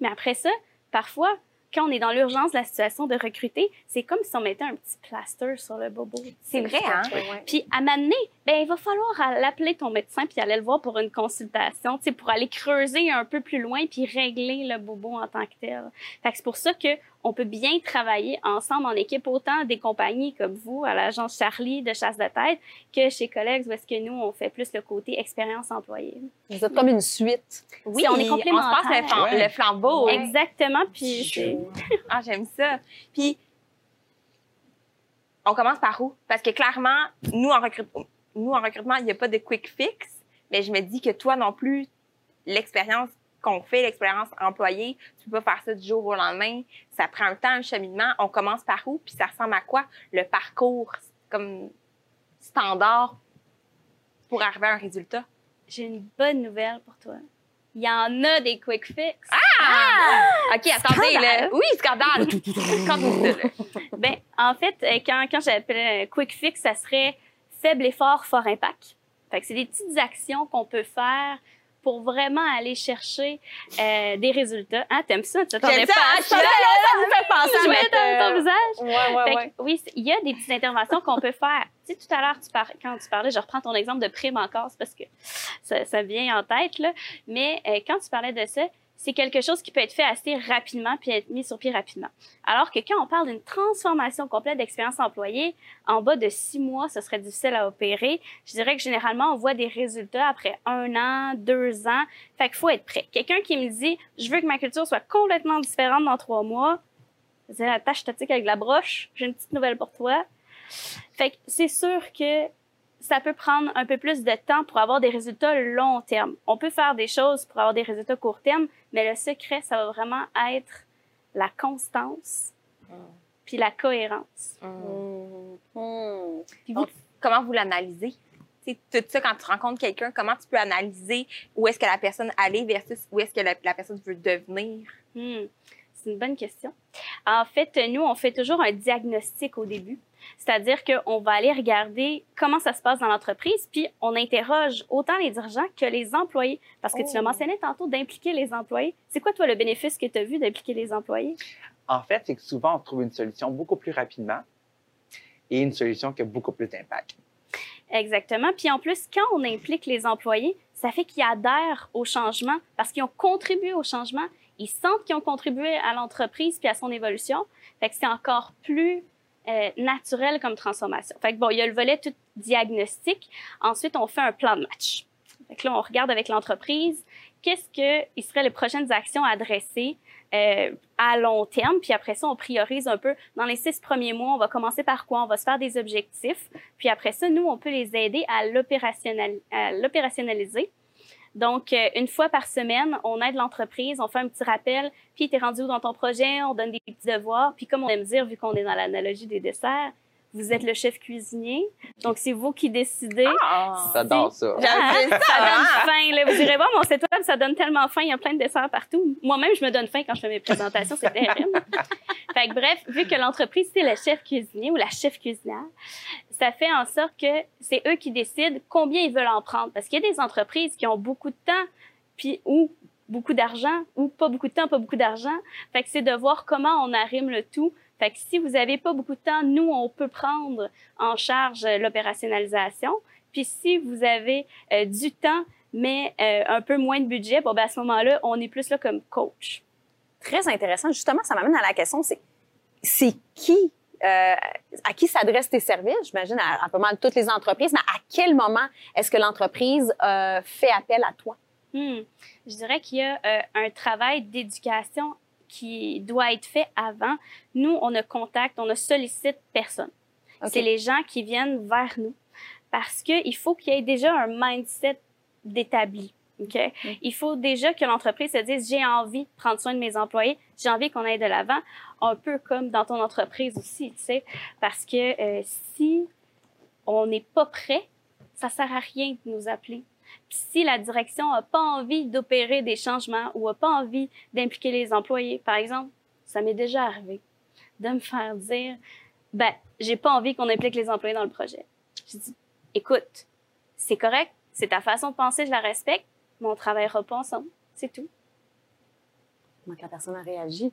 Speaker 4: Mais après ça, parfois, quand on est dans l'urgence de la situation de recruter, c'est comme si on mettait un petit plaster sur le bobo.
Speaker 1: C'est vrai, hein?
Speaker 4: Puis à m'amener, ben il va falloir l'appeler ton médecin puis aller le voir pour une consultation, tu sais, pour aller creuser un peu plus loin puis régler le bobo en tant que tel. Fait que c'est pour ça que on peut bien travailler ensemble en équipe, autant des compagnies comme vous, à l'agence Charlie de chasse de tête, que chez collègues où est-ce que nous on fait plus le côté expérience employée.
Speaker 2: Vous êtes comme une suite.
Speaker 1: Oui,
Speaker 4: on est
Speaker 1: On se
Speaker 4: complémentaires.
Speaker 1: passe le, flam-
Speaker 3: Ouais.
Speaker 1: le flambeau.
Speaker 2: Ouais.
Speaker 4: Exactement, puis
Speaker 1: Ah, j'aime ça. Puis, on commence par où? Parce que clairement, nous, en, recrute- nous, en recrutement, il n'y a pas de quick fix, mais je me dis que toi non plus, l'expérience qu'on fait, l'expérience employée, tu peux pas faire ça du jour au lendemain. Ça prend un temps, un cheminement. On commence par où? Puis ça ressemble à quoi? Le parcours comme standard pour arriver à un résultat.
Speaker 4: j'ai une bonne nouvelle pour toi. Il y en a des quick fix.
Speaker 1: Ah! OK, attendez,
Speaker 4: Scandale.
Speaker 1: là. Oui, scandale. Ça, là.
Speaker 4: Ben, en fait, euh, quand, quand j'appelais euh, quick fix, ça serait faible effort, fort impact. Fait que c'est des petites actions qu'on peut faire pour vraiment aller chercher euh, des résultats. Ah, t'aimes ça? Tu t'attendais pas à ça?
Speaker 2: Ça me fait penser à mettre,
Speaker 4: ton
Speaker 2: euh,
Speaker 4: visage?
Speaker 2: Ouais, ouais,
Speaker 4: Fait
Speaker 2: ouais.
Speaker 4: que, oui, il y a des petites interventions qu'on peut faire. Tu sais, tout à l'heure, tu par- quand tu parlais, je reprends ton exemple de prime encore, c'est parce que ça, ça vient en tête, là. Mais euh, quand tu parlais de ça, c'est quelque chose qui peut être fait assez rapidement puis être mis sur pied rapidement. Alors que quand on parle d'une transformation complète d'expérience employée, en bas de six mois, ce serait difficile à opérer. Je dirais que généralement, on voit des résultats après un an, deux ans. Fait qu'il faut être prêt. Quelqu'un qui me dit, je veux que ma culture soit complètement différente dans trois mois, dis, la tâche statique avec la broche, j'ai une petite nouvelle pour toi. Fait que c'est sûr que ça peut prendre un peu plus de temps pour avoir des résultats long terme. On peut faire des choses pour avoir des résultats court terme, mais le secret, ça va vraiment être la constance puis la cohérence.
Speaker 2: Hmm. Hmm.
Speaker 1: Puis vous, comment vous l'analysez? Tout ça, quand tu rencontres quelqu'un, comment tu peux analyser où est-ce que la personne allait versus où est-ce que la, la personne veut devenir?
Speaker 4: Hmm, C'est une bonne question. En fait, nous, on fait toujours un diagnostic au début. C'est-à-dire qu'on va aller regarder comment ça se passe dans l'entreprise, puis on interroge autant les dirigeants que les employés. Parce que tu
Speaker 2: Oh.
Speaker 4: as mentionné tantôt d'impliquer les employés. C'est quoi, toi, le bénéfice que tu as vu d'impliquer les employés?
Speaker 3: En fait, c'est que souvent, on trouve une solution beaucoup plus rapidement et une solution qui a beaucoup plus d'impact.
Speaker 4: Exactement. Puis en plus, quand on implique les employés, ça fait qu'ils adhèrent au changement parce qu'ils ont contribué au changement. Ils sentent qu'ils ont contribué à l'entreprise puis à son évolution. Fait que c'est encore plus euh, naturel comme transformation. Fait que bon, il y a le volet tout diagnostic. Ensuite, on fait un plan de match. Fait que là, on regarde avec l'entreprise qu'est-ce que il serait les prochaines actions à adresser euh, à long terme. Puis après ça, on priorise un peu. Dans les six premiers mois, on va commencer par quoi? On va se faire des objectifs. Puis après ça, nous, on peut les aider à l'opérationnaliser. Donc, euh, une fois par semaine, on aide l'entreprise, on fait un petit rappel, puis t'es rendu où dans ton projet, on donne des petits devoirs. Puis comme on aime dire, vu qu'on est dans l'analogie des desserts, vous êtes le chef cuisinier, donc c'est vous qui décidez.
Speaker 1: Ah!
Speaker 3: J'adore ça.
Speaker 1: J'aime
Speaker 4: Ah,
Speaker 1: ça,
Speaker 4: ça donne faim. Là. Vous irez voir mon site web, ça donne tellement faim. Il y a plein de desserts partout. Moi-même, je me donne faim quand je fais mes présentations. C'est terrible. fait que bref, vu que l'entreprise, c'est le chef cuisinier ou la chef cuisinière, ça fait en sorte que c'est eux qui décident combien ils veulent en prendre. Parce qu'il y a des entreprises qui ont beaucoup de temps, puis ou beaucoup d'argent, ou pas beaucoup de temps, pas beaucoup d'argent. Fait que c'est de voir comment on arrime le tout. Fait que si vous avez pas beaucoup de temps, nous, on peut prendre en charge euh, l'opérationnalisation. Puis si vous avez euh, du temps, mais euh, un peu moins de budget, bon, ben à ce moment-là, on est plus là comme coach.
Speaker 2: Très intéressant. Justement, ça m'amène à la question, c'est c'est qui, euh, à qui s'adressent tes services? J'imagine à, à pas mal toutes les entreprises, mais à quel moment est-ce que l'entreprise fait appel à toi?
Speaker 4: Hmm. Je dirais qu'il y a un travail d'éducation qui doit être fait avant. Nous, on ne contacte, on ne sollicite personne. C'est les gens qui viennent vers nous parce qu'il faut qu'il y ait déjà un mindset d'établi. OK? Il faut déjà que l'entreprise se dise j'ai envie de prendre soin de mes employés, j'ai envie qu'on aille de l'avant, un peu comme dans ton entreprise aussi, tu sais? Parce que euh, si on n'est pas prêt, ça sert à rien de nous appeler. Si la direction n'a pas envie d'opérer des changements ou n'a pas envie d'impliquer les employés, par exemple, ça m'est déjà arrivé de me faire dire ben j'ai pas envie qu'on implique les employés dans le projet. Je dis écoute, c'est correct, c'est ta façon de penser, je la respecte, mais on travaillera pas ensemble, c'est tout.
Speaker 2: Comment la personne a réagi?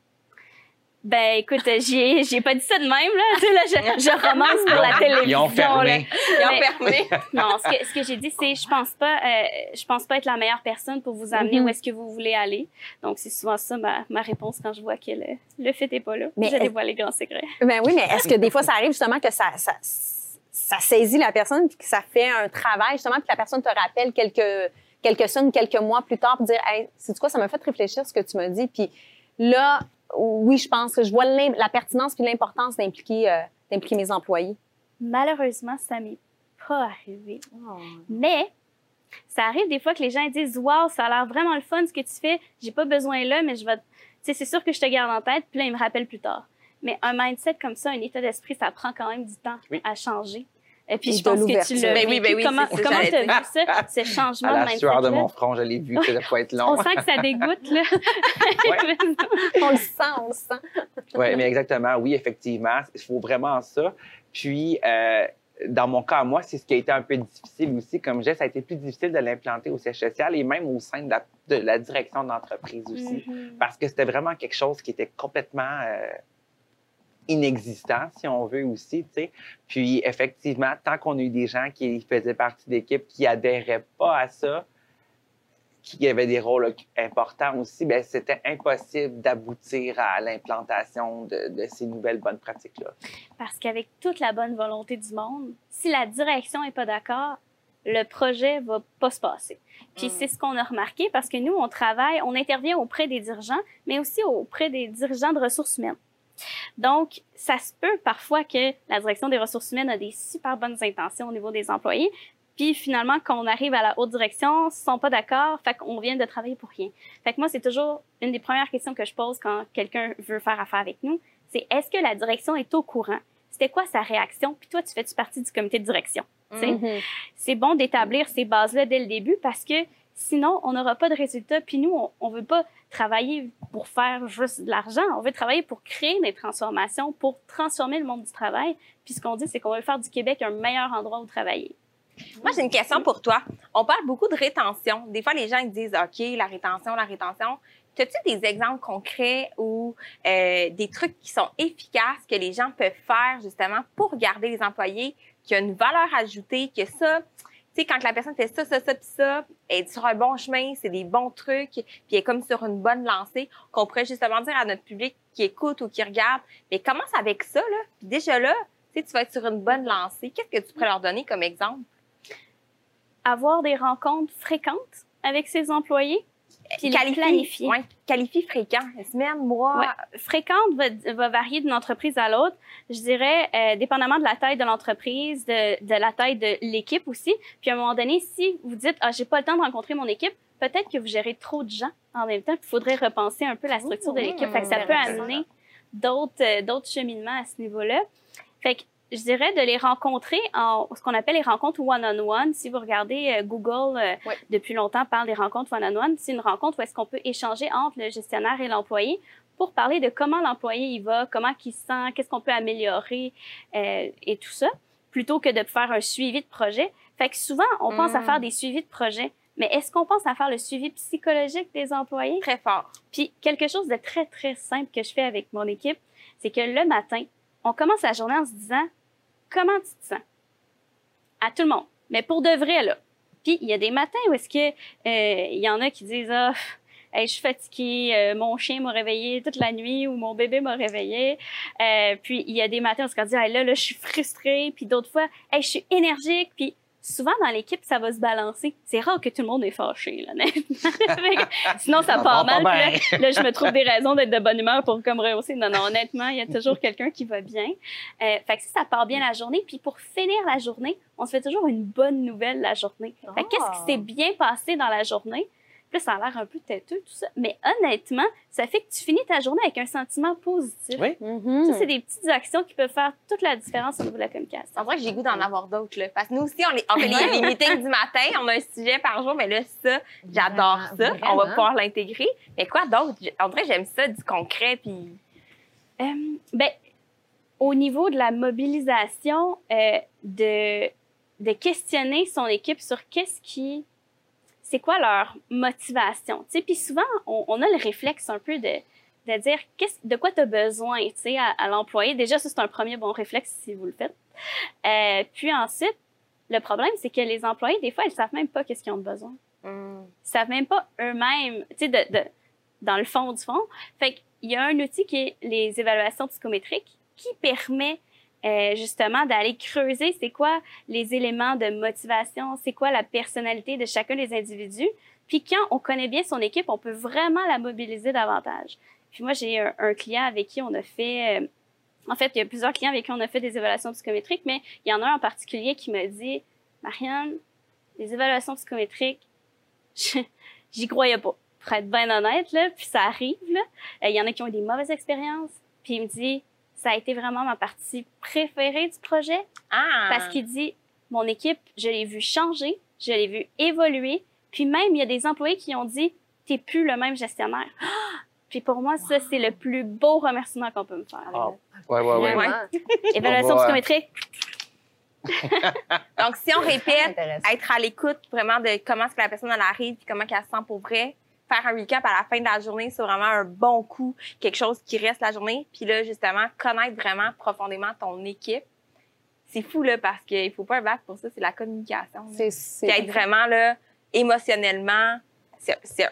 Speaker 4: Ben écoute, j'y ai, j'y ai pas dit ça de même là, tu sais, là je, je romance pour la télévision.
Speaker 3: Ils ont
Speaker 4: là.
Speaker 3: fermé.
Speaker 1: Ils ont
Speaker 4: Mais-
Speaker 1: fermé.
Speaker 4: Non, ce que, ce que j'ai dit, c'est je pense pas, euh, je pense pas être la meilleure personne pour vous amener
Speaker 2: Mhm.
Speaker 4: où est-ce que vous voulez aller. Donc c'est souvent ça ma, ma réponse quand je vois que le, le fait est pas là.
Speaker 2: Mais
Speaker 4: je dévoile les grands secrets.
Speaker 2: Ben oui, mais est-ce que des fois, ça arrive justement que ça, ça, ça saisit la personne puis que ça fait un travail justement puis que la personne te rappelle quelques, quelques semaines, quelques mois plus tard pour dire, hey, c'est quoi, ça m'a fait réfléchir ce que tu me dis. Puis là, oui, je pense que je vois la pertinence puis l'importance d'impliquer, euh, d'impliquer mes employés.
Speaker 4: Malheureusement, ça m'est pas arrivé. Mais ça arrive des fois que les gens disent Waouh, ça a l'air vraiment le fun ce que tu fais. J'ai pas besoin là, mais je vais. Tu sais, c'est sûr que je te garde en tête, puis là, ils me rappellent plus tard. Mais un mindset comme ça, un état d'esprit, ça prend quand même du temps
Speaker 3: Oui.
Speaker 4: à changer. Et puis,
Speaker 2: Et
Speaker 4: je pense que tu
Speaker 2: l'ouverture.
Speaker 4: l'as
Speaker 1: Ben oui, ben oui,
Speaker 4: Comment tu as vu ça, ce changement
Speaker 3: À
Speaker 4: de
Speaker 3: la
Speaker 4: mindset
Speaker 3: sueur de mon front, je l'ai vu, ça doit être long.
Speaker 4: On sent que ça dégoûte, là.
Speaker 2: On le sent, on le sent.
Speaker 3: Oui, mais exactement. Oui, effectivement. Il faut vraiment ça. Puis, euh, dans mon cas, moi, c'est ce qui a été un peu difficile aussi. Comme je disais, ça a été plus difficile de l'implanter au siège social et même au sein de la, de la direction d'entreprise aussi.
Speaker 4: Mhm.
Speaker 3: Parce que c'était vraiment quelque chose qui était complètement euh, inexistant, si on veut aussi, tu sais. Puis, effectivement, tant qu'on a eu des gens qui faisaient partie d'équipe qui adhéraient pas à ça, qui avaient des rôles importants aussi, ben c'était impossible d'aboutir à l'implantation de, de ces nouvelles bonnes pratiques-là.
Speaker 4: Parce qu'avec toute la bonne volonté du monde, si la direction est pas d'accord, le projet va pas se passer. Puis
Speaker 1: Mm.
Speaker 4: c'est ce qu'on a remarqué parce que nous, on travaille, on intervient auprès des dirigeants, mais aussi auprès des dirigeants de ressources humaines. Donc, ça se peut parfois que la direction des ressources humaines a des super bonnes intentions au niveau des employés, puis finalement, quand on arrive à la haute direction, ils sont pas d'accord, fait qu'on vient de travailler pour rien. Fait que moi, c'est toujours une des premières questions que je pose quand quelqu'un veut faire affaire avec nous, c'est est-ce que la direction est au courant? C'était quoi sa réaction? Puis toi, tu fais-tu partie du comité de direction?
Speaker 2: Mhm.
Speaker 4: c'est bon d'établir ces bases-là dès le début parce que sinon, on n'aura pas de résultats. Puis nous, on, on veut pas travailler pour faire juste de l'argent. On veut travailler pour créer des transformations, pour transformer le monde du travail. Puis ce qu'on dit, c'est qu'on veut faire du Québec un meilleur endroit où travailler.
Speaker 1: Moi, j'ai une question pour toi. On parle beaucoup de rétention. Des fois, les gens ils disent OK, la rétention, la rétention. As-tu des exemples concrets ou euh, des trucs qui sont efficaces que les gens peuvent faire justement pour garder les employés, qui a une valeur ajoutée, que ça, tu quand la personne fait ça, ça, ça, puis ça, elle est sur un bon chemin, c'est des bons trucs, puis elle est comme sur une bonne lancée, qu'on pourrait justement dire à notre public qui écoute ou qui regarde, mais commence avec ça, là. Puis déjà là, tu vas être sur une bonne lancée. Qu'est-ce que tu pourrais leur donner comme exemple?
Speaker 4: Avoir des rencontres fréquentes avec ses employés, puis les planifier.
Speaker 1: Ouais, qualifie fréquent. Semaine, mois.
Speaker 4: Ouais. Fréquente va, va varier d'une entreprise à l'autre. Je dirais, euh, dépendamment de la taille de l'entreprise, de, de la taille de l'équipe aussi. Puis à un moment donné, si vous dites, ah, j'ai pas le temps de rencontrer mon équipe, peut-être que vous gérez trop de gens en même temps. Il faudrait repenser un peu la structure de l'équipe. Fait que ça peut
Speaker 1: Intéressant.
Speaker 4: amener d'autres, euh, d'autres cheminements à ce niveau-là. Fait que je dirais de les rencontrer en ce qu'on appelle les rencontres one-on-one. Si vous regardez euh, Google, euh, depuis longtemps, parle des rencontres one-on-one. C'est une rencontre où est-ce qu'on peut échanger entre le gestionnaire et l'employé pour parler de comment l'employé y va, comment il se sent, qu'est-ce qu'on peut améliorer euh, et tout ça, plutôt que de faire un suivi de projet. Fait que souvent, on pense à
Speaker 1: Mm.
Speaker 4: faire des suivis de projet, mais est-ce qu'on pense à faire le suivi psychologique des employés?
Speaker 1: Très fort.
Speaker 4: Puis quelque chose de très, très simple que je fais avec mon équipe, c'est que le matin, on commence la journée en se disant comment tu te sens? À tout le monde. Mais pour de vrai, là. Puis il y a des matins où est-ce que euh, il y en a qui disent Ah, je suis fatiguée, euh, mon chien m'a réveillé toute la nuit ou mon bébé m'a réveillé. Euh, puis il y a des matins où on se dit hey, là, là, je suis frustrée. Puis d'autres fois, hey, je suis énergique. Puis souvent dans l'équipe, ça va se balancer. C'est rare que tout le monde est fâché, là, Sinon, ça
Speaker 3: Ça
Speaker 4: part mal. Puis là, là, je me trouve des raisons d'être de bonne humeur pour comme rehausser. Non, non, honnêtement, il y a toujours quelqu'un qui va bien. Euh, fait que si ça part bien la journée, puis pour finir la journée, on se fait toujours une bonne nouvelle la journée. Qu'est-ce
Speaker 2: Ah.
Speaker 4: qui s'est bien passé dans la journée? Puis ça a l'air un peu têteux, tout ça. Mais honnêtement, ça fait que tu finis ta journée avec un sentiment positif.
Speaker 3: Oui.
Speaker 2: Mhm.
Speaker 4: Ça, c'est des petites actions qui peuvent faire toute la différence au niveau de la communication.
Speaker 1: En vrai, j'ai goût d'en avoir d'autres, là. Parce que nous aussi, on, on fait les, les meetings du matin, on a un sujet par jour, mais là, ça, j'adore ça.
Speaker 2: Vraiment,
Speaker 1: On va pouvoir l'intégrer. Mais quoi d'autre? En vrai, j'aime ça, du concret, puis...
Speaker 4: Euh, ben, au niveau de la mobilisation, euh, de, de questionner son équipe sur qu'est-ce qui, c'est quoi leur motivation. Puis souvent, on, on a le réflexe un peu de, de dire de quoi tu as besoin, à, à l'employé? Déjà, ça, c'est un premier bon réflexe si vous le faites. Euh, puis ensuite, le problème, c'est que les employés, des fois, ils savent même pas qu'est-ce qu'ils ont besoin
Speaker 1: hum,
Speaker 4: ils savent même pas eux-mêmes, tu sais, de, de- dans le fond du fond. Fait qu'il y a un outil qui est les évaluations psychométriques qui permet euh, justement d'aller creuser c'est quoi les éléments de motivation, c'est quoi la personnalité de chacun des individus. Puis quand on connaît bien son équipe, on peut vraiment la mobiliser davantage. Puis moi, j'ai un, client avec qui on a fait... euh, en fait, il y a plusieurs clients avec qui on a fait des évaluations psychométriques, mais il y en a un en particulier qui m'a dit, Marianne, les évaluations psychométriques, j'y croyais pas. Pour être bien honnête, là, puis ça arrive, là. Euh, Il y en a qui ont eu des mauvaises expériences. Puis il me dit, ça a été vraiment ma partie préférée du projet
Speaker 1: Ah!
Speaker 4: parce qu'il dit, mon équipe, je l'ai vu changer, je l'ai vu évoluer. Puis même, il y a des employés qui ont dit, t'es plus le même gestionnaire. Puis pour moi, ça, c'est le plus beau remerciement qu'on peut me faire.
Speaker 3: Ah, Ouais, ouais, ouais.
Speaker 4: Évaluation psychométrique,
Speaker 1: Donc, si on répète, être à l'écoute vraiment de comment est-ce que la personne elle arrive puis comment qu'elle se sent pour vrai, faire un recap à la fin de la journée sur vraiment un bon coup, quelque chose qui reste la journée, puis là, justement, connaître vraiment profondément ton équipe. C'est fou, là, parce qu'il faut pas un bac pour ça, c'est la communication.
Speaker 2: C'est- c'est-
Speaker 1: Puis être vraiment, là, émotionnellement, c'est c'est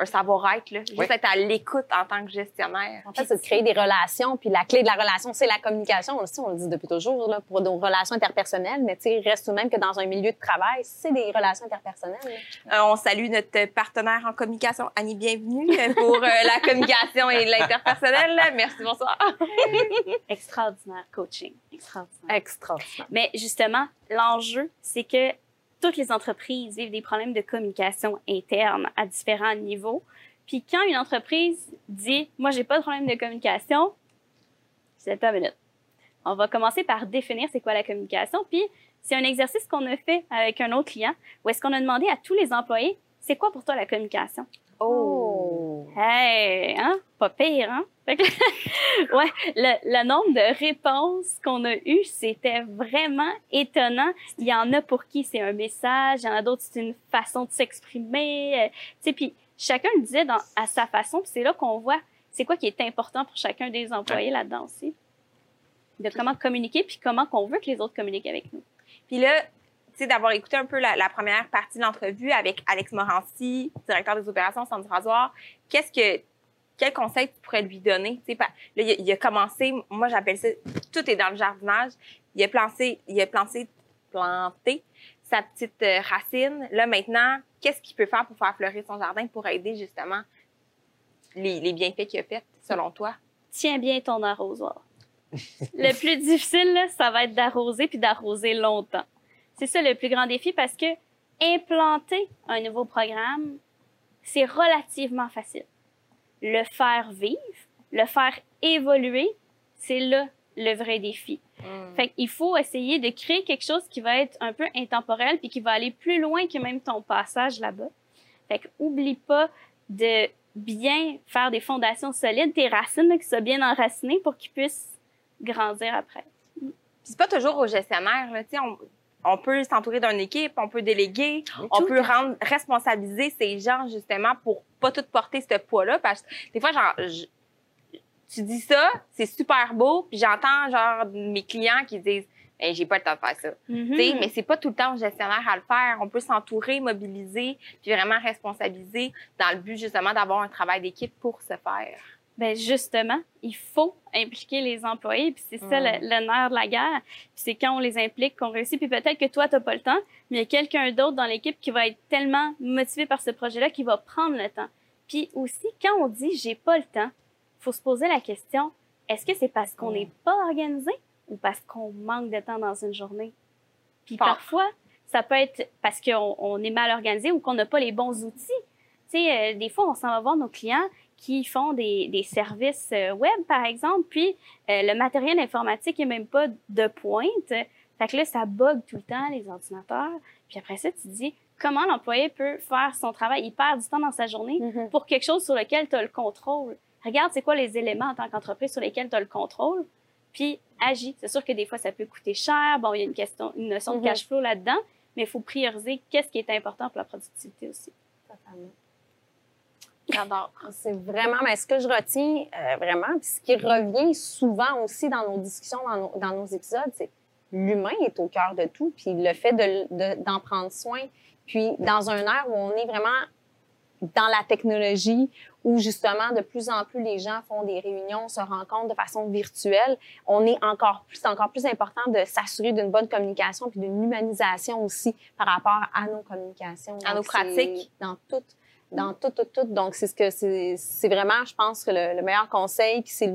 Speaker 1: un, savoir-être, là. Juste
Speaker 3: Oui.
Speaker 1: être à l'écoute en tant que gestionnaire.
Speaker 2: En fait, c'est de créer des relations, puis la clé de la relation, c'est la communication. Aussi, on le dit depuis toujours, là, pour nos relations interpersonnelles, mais tu sais, il reste tout de même que dans un milieu de travail, c'est des relations interpersonnelles. là.
Speaker 1: Euh, on salue notre partenaire en communication, Annie Bienvenue, euh, pour euh, la communication et l'interpersonnel. Merci, bonsoir.
Speaker 4: Extraordinaire coaching. Extraordinaire.
Speaker 2: Extraordinaire.
Speaker 4: Mais justement, l'enjeu, c'est que toutes les entreprises vivent des problèmes de communication interne à différents niveaux. Puis quand une entreprise dit, moi, j'ai pas de problème de communication, c'est une minute. On va commencer par définir c'est quoi la communication. Puis c'est un exercice qu'on a fait avec un autre client où est-ce qu'on a demandé à tous les employés, c'est quoi pour toi la communication?
Speaker 2: Oh!
Speaker 4: Hey, hein? Pas pire, hein? Que, ouais, le, le nombre de réponses qu'on a eues, c'était vraiment étonnant. Il y en a pour qui c'est un message, il y en a d'autres c'est une façon de s'exprimer. euh, Tu sais, puis chacun le disait dans, à sa façon, puis c'est là qu'on voit c'est quoi qui est important pour chacun des employés là-dedans aussi. De comment communiquer, puis comment qu'on veut que les autres communiquent avec nous.
Speaker 1: Puis là, tu sais, d'avoir écouté un peu la, la première partie de l'entrevue avec Alex Morancy, directeur des opérations au Centre du Rasoir, qu'est-ce que, quel conseil tu pourrais lui donner? Il a, il a commencé, moi j'appelle ça, tout est dans le jardinage. Il a planté, il a planté, planté sa petite euh, racine. Là, maintenant, qu'est-ce qu'il peut faire pour faire fleurir son jardin pour aider justement les, bienfaits qu'il a fait, selon toi?
Speaker 4: tiens bien ton arrosoir. le plus difficile, ça va être d'arroser puis d'arroser longtemps. C'est ça le plus grand défi parce que implanter un nouveau programme, c'est relativement facile. Le faire vivre, le faire évoluer, c'est là le vrai défi. Fait qu'il faut essayer de créer quelque chose qui va être un peu intemporel puis qui va aller plus loin que même ton passage là-bas. Fait que oublie pas de bien faire des fondations solides, tes racines là, qui soient bien enracinées pour qu'ils puissent grandir après.
Speaker 1: Puis c'est pas toujours au gestionnaire, là, tu sais, on, on peut s'entourer d'une équipe, on peut déléguer, on
Speaker 4: Tout
Speaker 1: peut rendre responsabiliser ces gens justement pour pas tout porter ce poids-là parce que des fois genre je- tu dis ça, c'est super beau, puis j'entends genre mes clients qui disent hey, j'ai pas le temps de faire ça. Tu sais, mais c'est pas tout le temps au gestionnaire à le faire. On peut s'entourer, mobiliser, puis vraiment responsabiliser dans le but justement d'avoir un travail d'équipe pour se faire.
Speaker 4: Ben justement, il faut impliquer les employés, puis c'est ça
Speaker 1: Mm.
Speaker 4: le, le nerf de la guerre. Puis c'est quand on les implique qu'on réussit. Puis peut-être que toi, t'as pas le temps, mais il y a quelqu'un d'autre dans l'équipe qui va être tellement motivé par ce projet-là qui va prendre le temps. Puis aussi, quand on dit j'ai pas le temps, faut se poser la question est-ce que c'est parce qu'on
Speaker 1: Mm.
Speaker 4: n'est pas organisé ou parce qu'on manque de temps dans une journée? Puis
Speaker 1: Fort.
Speaker 4: parfois, ça peut être parce qu'on on est mal organisé ou qu'on n'a pas les bons outils. Tu sais, euh, des fois, on s'en va voir nos clients qui font des, des services euh, web, par exemple, puis euh, le matériel informatique est même pas de pointe. Fait que là, ça bug tout le temps, les ordinateurs. Puis après ça, tu te dis, comment l'employé peut faire son travail? Il perd du temps dans sa journée
Speaker 2: Mhm.
Speaker 4: pour quelque chose sur lequel tu as le contrôle. Regarde, c'est quoi les éléments en tant qu'entreprise sur lesquels tu as le contrôle, puis agis. C'est sûr que des fois, ça peut coûter cher. Bon, il y a une question, une notion de cash flow là-dedans, mais il faut prioriser qu'est-ce qui est important pour la productivité aussi.
Speaker 2: Totalement.
Speaker 1: J'adore.
Speaker 2: C'est vraiment, mais ce que je retiens euh, vraiment, puis ce qui revient souvent aussi dans nos discussions, dans nos, dans nos épisodes, c'est l'humain est au cœur de tout, puis le fait de- de- d'en prendre soin, puis dans un air où on est vraiment dans la technologie, où justement de plus en plus les gens font des réunions, se rencontrent de façon virtuelle, on est encore plus, c'est encore plus important de s'assurer d'une bonne communication puis d'une humanisation aussi par rapport à nos communications,
Speaker 1: À nos
Speaker 2: Donc,
Speaker 1: pratiques.
Speaker 2: dans toutes dans tout, tout, tout. Donc, c'est ce que c'est, vraiment, je pense, que le, le meilleur conseil. Puis c'est,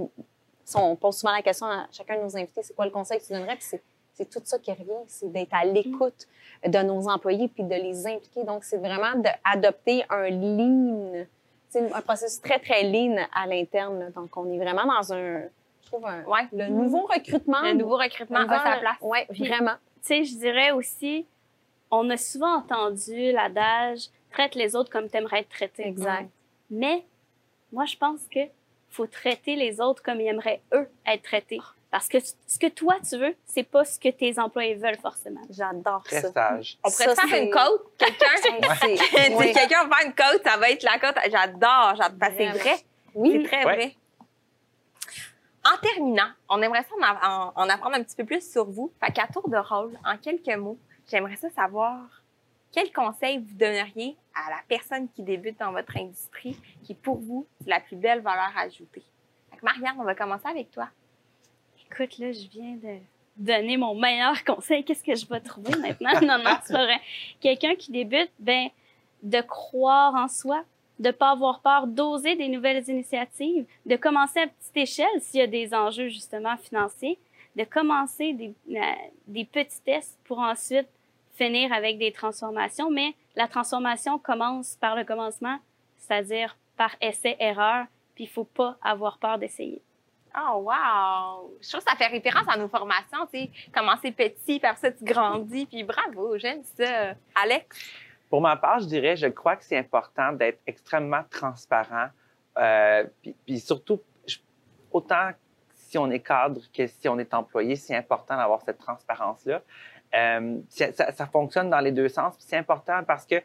Speaker 2: on pose souvent la question à chacun de nos invités, c'est quoi le conseil que tu donnerais? Puis c'est, tout ça qui revient, c'est d'être à l'écoute de nos employés puis de les impliquer. Donc, c'est vraiment d'adopter un lean, un processus très, très lean à l'interne. Donc, on est vraiment dans un, je trouve, un,
Speaker 1: Ouais.
Speaker 2: le nouveau recrutement.
Speaker 1: Le nouveau recrutement a sa place.
Speaker 2: Oui, vraiment.
Speaker 4: tu sais, je dirais aussi, on a souvent entendu l'adage traite les autres comme t'aimerais être traité.
Speaker 2: Exact.
Speaker 4: Mais moi, je pense que faut traiter les autres comme ils aimeraient eux être traités. Parce que ce que toi, tu veux, c'est pas ce que tes employés veulent forcément.
Speaker 2: J'adore
Speaker 3: Très
Speaker 2: ça.
Speaker 3: sage.
Speaker 1: On pourrait
Speaker 2: Ça,
Speaker 1: faire
Speaker 2: c'est-
Speaker 1: une côte, quelqu'un?
Speaker 2: C'est- oui.
Speaker 1: quelqu'un va faire une côte, ça va être la côte. J'adore, que C'est vrai. C'est
Speaker 2: Oui.
Speaker 1: très
Speaker 3: Ouais.
Speaker 1: vrai. En terminant, on aimerait ça en, av- en- en apprendre un petit peu plus sur vous. Fait qu'à tour de rôle, en quelques mots, j'aimerais ça savoir quel conseil vous donneriez à la personne qui débute dans votre industrie, qui pour vous, c'est la plus belle valeur ajoutée? Que Marianne, on va commencer avec toi.
Speaker 4: Écoute, là, je viens de donner mon meilleur conseil. Qu'est-ce que je vais trouver maintenant? non, non, c'est vrai. Quelqu'un qui débute, ben, de croire en soi, de pas avoir peur, d'oser des nouvelles initiatives, de commencer à petite échelle s'il y a des enjeux, justement, financiers, de commencer des, la- des petits tests pour ensuite finir avec des transformations. Mais la transformation commence par le commencement, c'est-à-dire par essai-erreur, puis il faut pas avoir peur d'essayer.
Speaker 1: Oh, wow! Je trouve que ça fait référence à nos formations, tu sais, commencer petit, après ça, tu grandis, puis bravo, j'aime ça. Alex?
Speaker 3: Pour ma part, je dirais, je crois que c'est important d'être extrêmement transparent. Euh, puis, puis surtout, je- autant si on est cadre que si on est employé, c'est important d'avoir cette transparence-là. Euh, ça, fonctionne dans les deux sens. C'est important parce que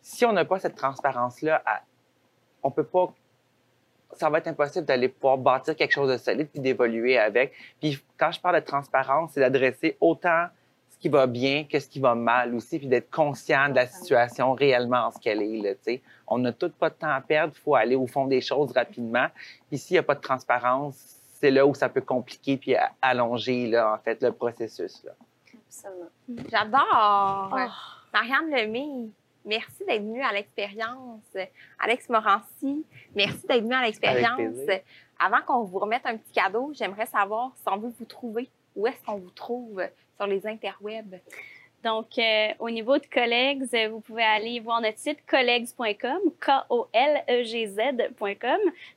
Speaker 3: si on n'a pas cette transparence-là, on peut pas. Ça va être impossible d'aller pouvoir bâtir quelque chose de solide puis d'évoluer avec. Puis quand je parle de transparence, c'est d'adresser autant ce qui va bien que ce qui va mal aussi, puis d'être conscient de la situation réellement en ce qu'elle est. Là, on n'a tout pas de temps à perdre, il faut aller au fond des choses rapidement. Puis s'il n'y a pas de transparence, c'est là où ça peut compliquer puis allonger là, en fait, le processus. Là.
Speaker 2: Absolument.
Speaker 1: J'adore!
Speaker 2: Oh.
Speaker 1: Marianne Lemay, merci d'être venue à l'expérience. Alex Morancy, merci d'être venu à l'expérience. Avant qu'on vous remette un petit cadeau, j'aimerais savoir si on veut vous trouver. Où est-ce qu'on vous trouve sur les interwebs?
Speaker 4: Donc, euh, au niveau de collègues, euh, vous pouvez aller voir notre site colleagues.com, K-O-L-E-G-Z.com.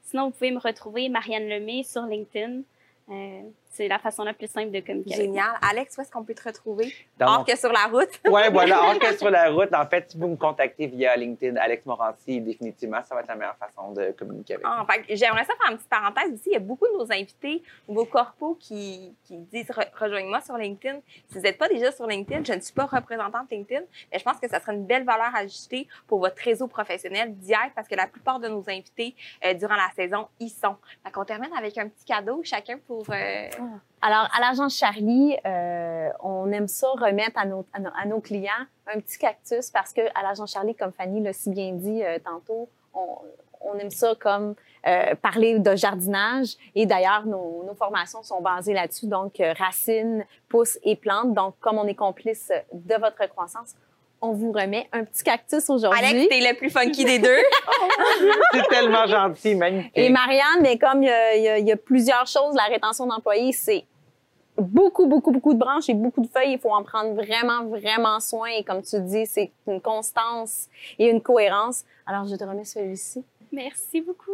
Speaker 4: Sinon, vous pouvez me retrouver Marianne Lemay sur LinkedIn. Euh, c'est la façon la plus simple de communiquer.
Speaker 1: Génial. Alex, où est-ce qu'on peut te retrouver?
Speaker 3: Dans
Speaker 1: Hors
Speaker 3: mon-
Speaker 1: que sur la route.
Speaker 3: Ouais, voilà. En fait, sur la route, en fait, si vous me contactez via LinkedIn, Alex Morancy, définitivement, ça va être la meilleure façon de communiquer avec
Speaker 1: Ah, fait que J'aimerais ça faire une petite parenthèse aussi. Il y a beaucoup de nos invités, vos corpos qui, qui disent Re- rejoignez-moi sur LinkedIn. Si vous n'êtes pas déjà sur LinkedIn, je ne suis pas représentante LinkedIn, mais je pense que ça serait une belle valeur ajoutée pour votre réseau professionnel d'hier parce que la plupart de nos invités euh, durant la saison y sont. Fait qu'on termine avec un petit cadeau chacun pour. euh,
Speaker 2: Alors, à l'agence Charlie, euh, on aime ça remettre à nos, clients un petit cactus parce que à l'agence Charlie, comme Fanny l'a si bien dit euh, tantôt, on, aime ça comme euh, parler de jardinage. Et d'ailleurs, nos, nos formations sont basées là-dessus. Donc, racines, pousses et plantes. Donc, comme on est complice de votre croissance, on vous remet un petit cactus aujourd'hui.
Speaker 1: Alex, t'es le plus funky des deux.
Speaker 3: C'est tellement gentil, magnifique.
Speaker 2: Et Marianne, mais comme il y y a plusieurs choses, la rétention d'employés, c'est beaucoup, beaucoup, beaucoup de branches et beaucoup de feuilles. Il faut en prendre vraiment, vraiment soin. Et comme tu dis, c'est une constance et une cohérence. Alors, je te remets celui-ci.
Speaker 4: Merci beaucoup.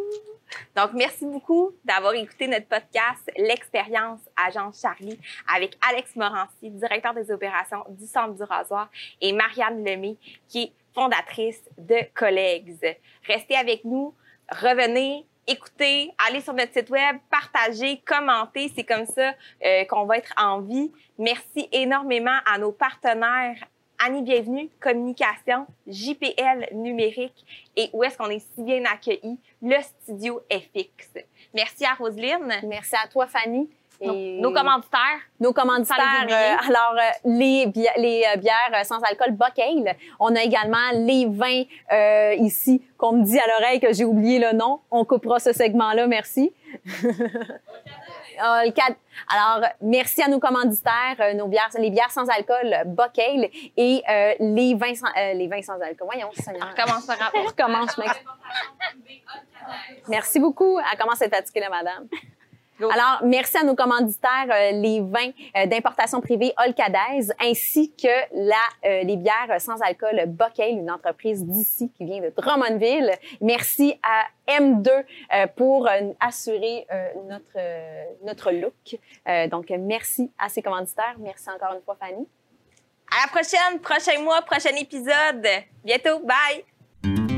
Speaker 1: Donc, merci beaucoup d'avoir écouté notre podcast L'expérience Agence Charlie avec Alex Morancy, directeur des opérations du Centre du Rasoir, et Marianne Lemay, qui est fondatrice de Collègues. Restez avec nous, revenez, écoutez, allez sur notre site web, partagez, commentez. C'est comme ça euh, qu'on va être en vie. Merci énormément à nos partenaires Annie Bienvenue, Communication, JPL Numérique et où est-ce qu'on est si bien accueillis, le Studio FX. Merci à Roselyne.
Speaker 2: Merci à toi, Fanny.
Speaker 1: Nos,
Speaker 2: Et
Speaker 1: nos commanditaires.
Speaker 2: nos commanditaires. euh, alors, euh, les, bi- les euh, bières sans alcool Bocale. On a également les vins ici qu'on me dit à l'oreille que j'ai oublié le nom. On coupera ce segment-là, merci. Le cadre- Alors, merci à nos commanditaires, euh, nos bières, les bières sans alcool Bocale et euh, les, vins sans, euh, les vins sans alcool. Voyons, Seigneur.
Speaker 1: On recommence
Speaker 2: On recommence, m'ex- Merci beaucoup. Elle commence à être fatiguée, la madame.
Speaker 1: Go.
Speaker 2: Alors, merci à nos commanditaires, euh, les vins euh, d'importation privée Olcadaise, ainsi que la, euh, les bières sans alcool Bocale, une entreprise d'ici qui vient de Drummondville. Merci à M2 euh, pour euh, assurer euh, notre, euh, notre look. Euh, donc, merci à ces commanditaires. Merci encore une fois, Fanny.
Speaker 1: À la prochaine, prochain mois, prochain épisode. Bientôt. Bye.